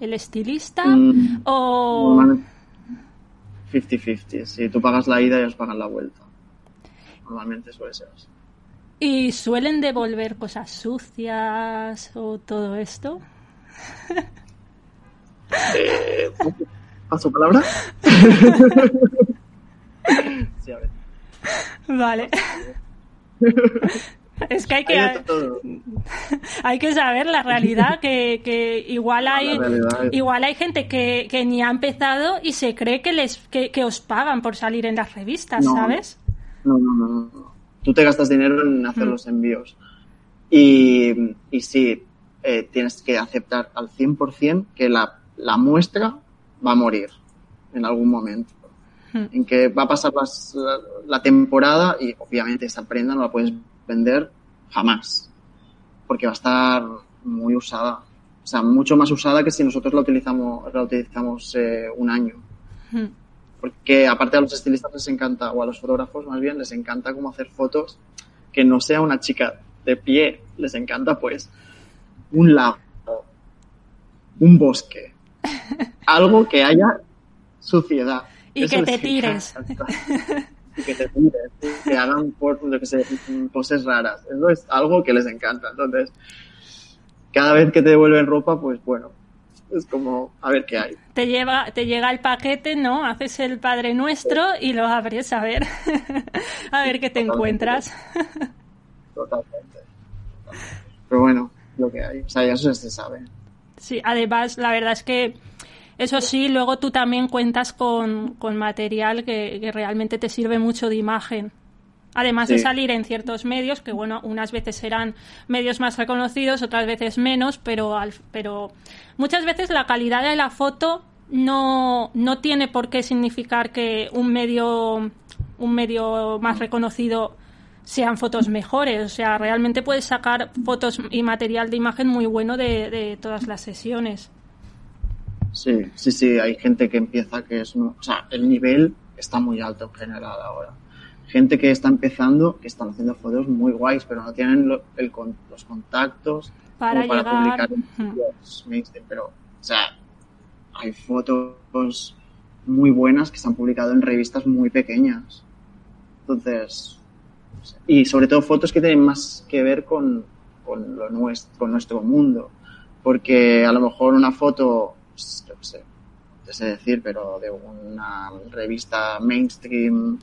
el estilista Mm, o...? Normalmente 50-50. Si tú pagas la ida, ellos pagan la vuelta. Normalmente suele ser así. ¿Y suelen devolver cosas sucias o todo esto? Eh, ¿Paso palabra? sí, a ver. Vale. Es que hay que, Hay que saber la realidad, que, que igual hay igual hay gente que, que ni ha empezado y se cree que les que, que os pagan por salir en las revistas, No. ¿sabes? No, no, no, no, no. Tú te gastas dinero en hacer Mm. los envíos. Y, y sí, eh, tienes que aceptar al 100% que la, la muestra va a morir en algún momento. Mm. En que va a pasar las- la, la temporada y obviamente esa prenda no la puedes vender jamás. Porque va a estar muy usada. O sea, mucho más usada que si nosotros la utilizamos, la utilizamos eh, un año. Mm. Porque aparte a los estilistas les encanta, o a los fotógrafos más bien, les encanta como hacer fotos que no sea una chica de pie. Les encanta pues un lago, un bosque, algo que haya suciedad. Y Eso que te tires. Y que te tires, que hagan por, que sé, poses raras. Eso es algo que les encanta. Entonces, cada vez que te devuelven ropa, pues bueno, es como a ver qué hay. Te lleva, te llega el paquete, ¿no? Haces el Padre Nuestro y lo abres a ver, a ver qué te Totalmente. encuentras. Totalmente. Pero bueno, lo que hay. O sea, ya eso se sabe. Sí, además, la verdad es que eso sí, luego tú también cuentas con, con material que, que realmente te sirve mucho de imagen. Además de salir en ciertos medios, que bueno, unas veces serán medios más reconocidos, otras veces menos, pero, al- pero muchas veces la calidad de la foto no, no tiene por qué significar que un medio, un medio más reconocido sean fotos mejores. O sea, realmente puedes sacar fotos y material de imagen muy bueno de, de todas las sesiones. Sí, sí, sí. Hay gente que empieza que es. O sea, el nivel está muy alto en general ahora. Gente que está empezando, que están haciendo fotos muy guays, pero no tienen lo- el con- los contactos Para como para llegar- publicar en mainstream. Pero, o sea, hay fotos muy buenas que se han publicado en revistas muy pequeñas. Entonces, Y sobre todo fotos que tienen más que ver con, con, lo nuestro, con nuestro mundo. Porque a lo mejor una foto, yo sé, no sé decir, pero de una revista mainstream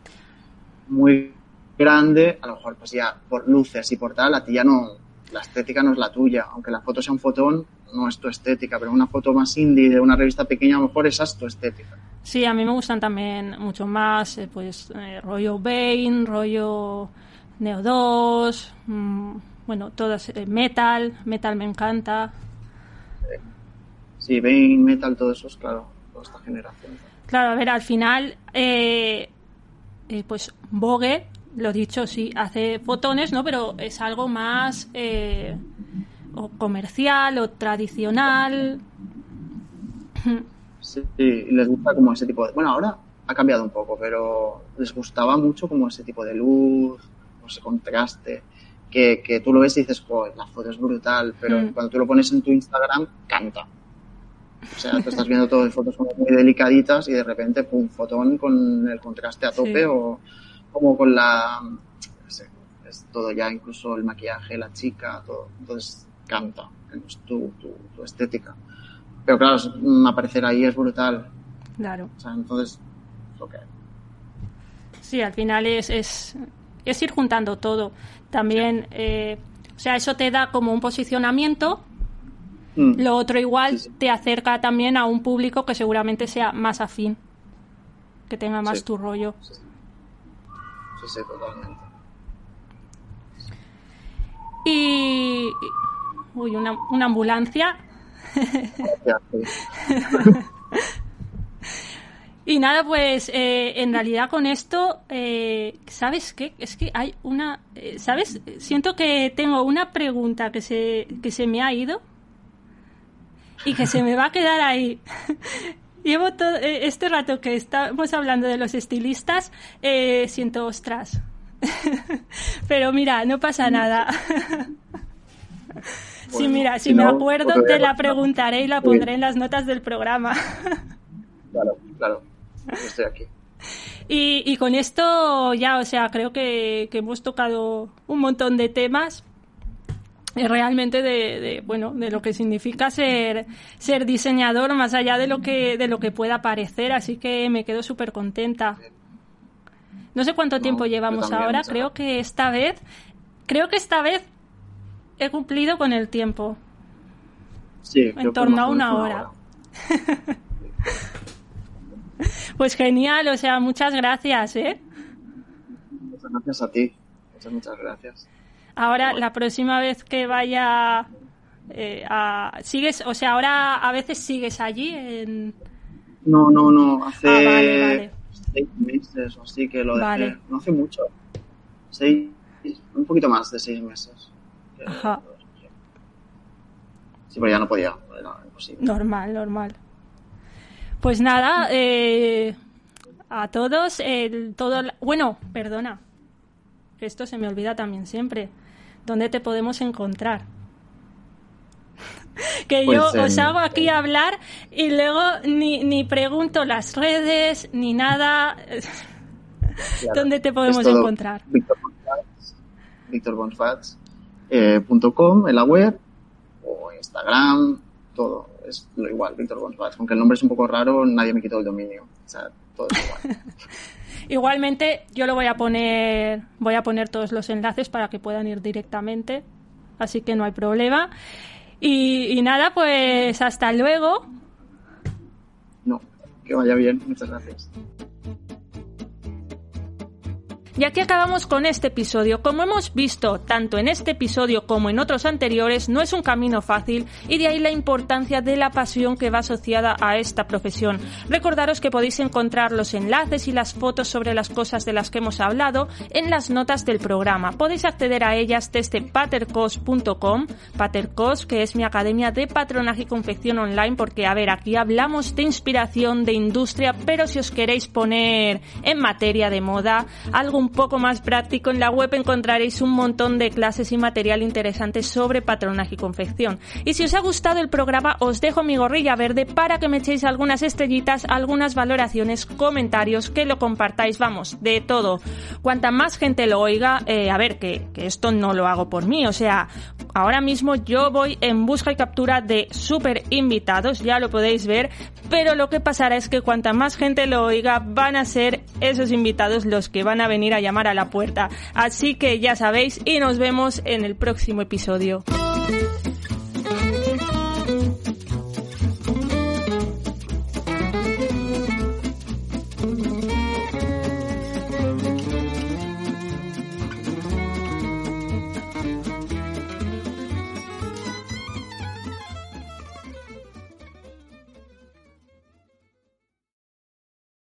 muy grande, a lo mejor pues ya por luces y por tal, a ti ya no, la estética no es la tuya, aunque la foto sea un fotón, no es tu estética, pero una foto más indie de una revista pequeña a lo mejor esa es tu estética. Sí, a mí me gustan también mucho más, eh, pues eh, rollo Bane, rollo Neo 2, mmm, bueno, todas, eh, Metal, Metal me encanta. Sí, Bane, Metal, todo eso es claro, toda esta generación. Claro, a ver, al final, pues Vogue, lo dicho, sí, hace fotones, ¿no? Pero es algo más eh, o comercial o tradicional. Sí, les gusta como ese tipo de... Bueno, ahora ha cambiado un poco, pero les gustaba mucho como ese tipo de luz, o ese contraste, que, que tú lo ves y dices, la foto es brutal, pero Mm. cuando tú lo pones en tu Instagram, canta. O sea, tú estás viendo todo de fotos como muy delicaditas y de repente, pum, fotón con el contraste a tope Sí. o como con la... no sé, es todo ya, incluso el maquillaje, la chica, todo. Entonces, canta, es tu, tu, tu estética. Pero claro, mm, aparecer ahí es brutal. Claro. O sea, entonces, hay. Sí, al final es, es, es ir juntando todo. También, eh, o sea, eso te da como un posicionamiento. Mm. Lo otro igual Sí, sí. te acerca también a un público que seguramente sea más afín, que tenga más Sí. tu rollo. Sí, sí, totalmente. Y... Uy, una, una ambulancia. Y nada, pues eh, en realidad con esto, eh, ¿sabes qué? Es que hay una, eh, ¿sabes? Siento que tengo una pregunta que se, que se me ha ido y que se me va a quedar ahí. Llevo todo eh, este rato que estamos hablando de los estilistas, eh, siento ostras. Pero mira, no pasa nada. sí, Bueno, mira, si, si me no, acuerdo te la preguntaré y la pondré en las notas del programa. Claro, claro. Estoy aquí. Y, y con esto ya, o sea, creo que, que hemos tocado un montón de temas realmente de, de, bueno de lo que significa ser ser diseñador más allá de lo que de lo que pueda parecer así que me quedo súper contenta no sé cuánto No, tiempo llevamos ahora creo que esta vez creo que esta vez he cumplido con el tiempo Sí, que torno a una hora. pues genial o sea muchas gracias eh Muchas gracias a ti. Muchas, muchas gracias. Ahora, la próxima vez que vaya eh, a... ¿Sigues? O sea, ahora a veces sigues allí en... No, no, no. Hace Ah, vale, vale. seis meses o así que lo dejé. Vale. No hace mucho. Seis, un poquito más de seis meses. Ajá. Sí, pero ya no podía. Era imposible. Normal, normal. Pues nada, eh, a todos, el, todo... Bueno, perdona, que esto se me olvida también siempre. ¿Dónde te podemos encontrar? que Pues yo os hago aquí hablar y luego ni, ni pregunto las redes ni nada. Claro. ¿Dónde te podemos encontrar? Víctor Bonfats, victorbonfats, eh, en la web o Instagram, todo. Es lo igual, Víctor Bonfats. Aunque el nombre es un poco raro, nadie me quitó el dominio. O sea, todo igual. Igualmente, yo lo voy a poner, voy a poner todos los enlaces para que puedan ir directamente, así que no hay problema. Y, y nada, pues hasta luego. No, que vaya bien. Muchas gracias. Y aquí acabamos con este episodio. Como hemos visto tanto en este episodio como en otros anteriores, no es un camino fácil y de ahí la importancia de la pasión que va asociada a esta profesión. Recordaros que podéis encontrar los enlaces y las fotos sobre las cosas de las que hemos hablado en las notas del programa. Podéis acceder a ellas desde patercos.com, Patercos, que es mi academia de patronaje y confección online, porque a ver, aquí hablamos de inspiración, de industria, pero si os queréis poner en materia de moda, algo un poco más práctico, en la web encontraréis un montón de clases y material interesante sobre patronaje y confección. Y si os ha gustado el programa, os dejo mi gorrilla verde para que me echéis algunas estrellitas, algunas valoraciones, comentarios, que lo compartáis, vamos, de todo. Cuanta más gente lo oiga, eh, a ver, que, que esto no lo hago por mí, o sea, ahora mismo yo voy en busca y captura de super invitados, ya lo podéis ver, pero lo que pasará es que cuanta más gente lo oiga, van a ser esos invitados los que van a venir a llamar a la puerta. Así que ya sabéis y nos vemos en el próximo episodio.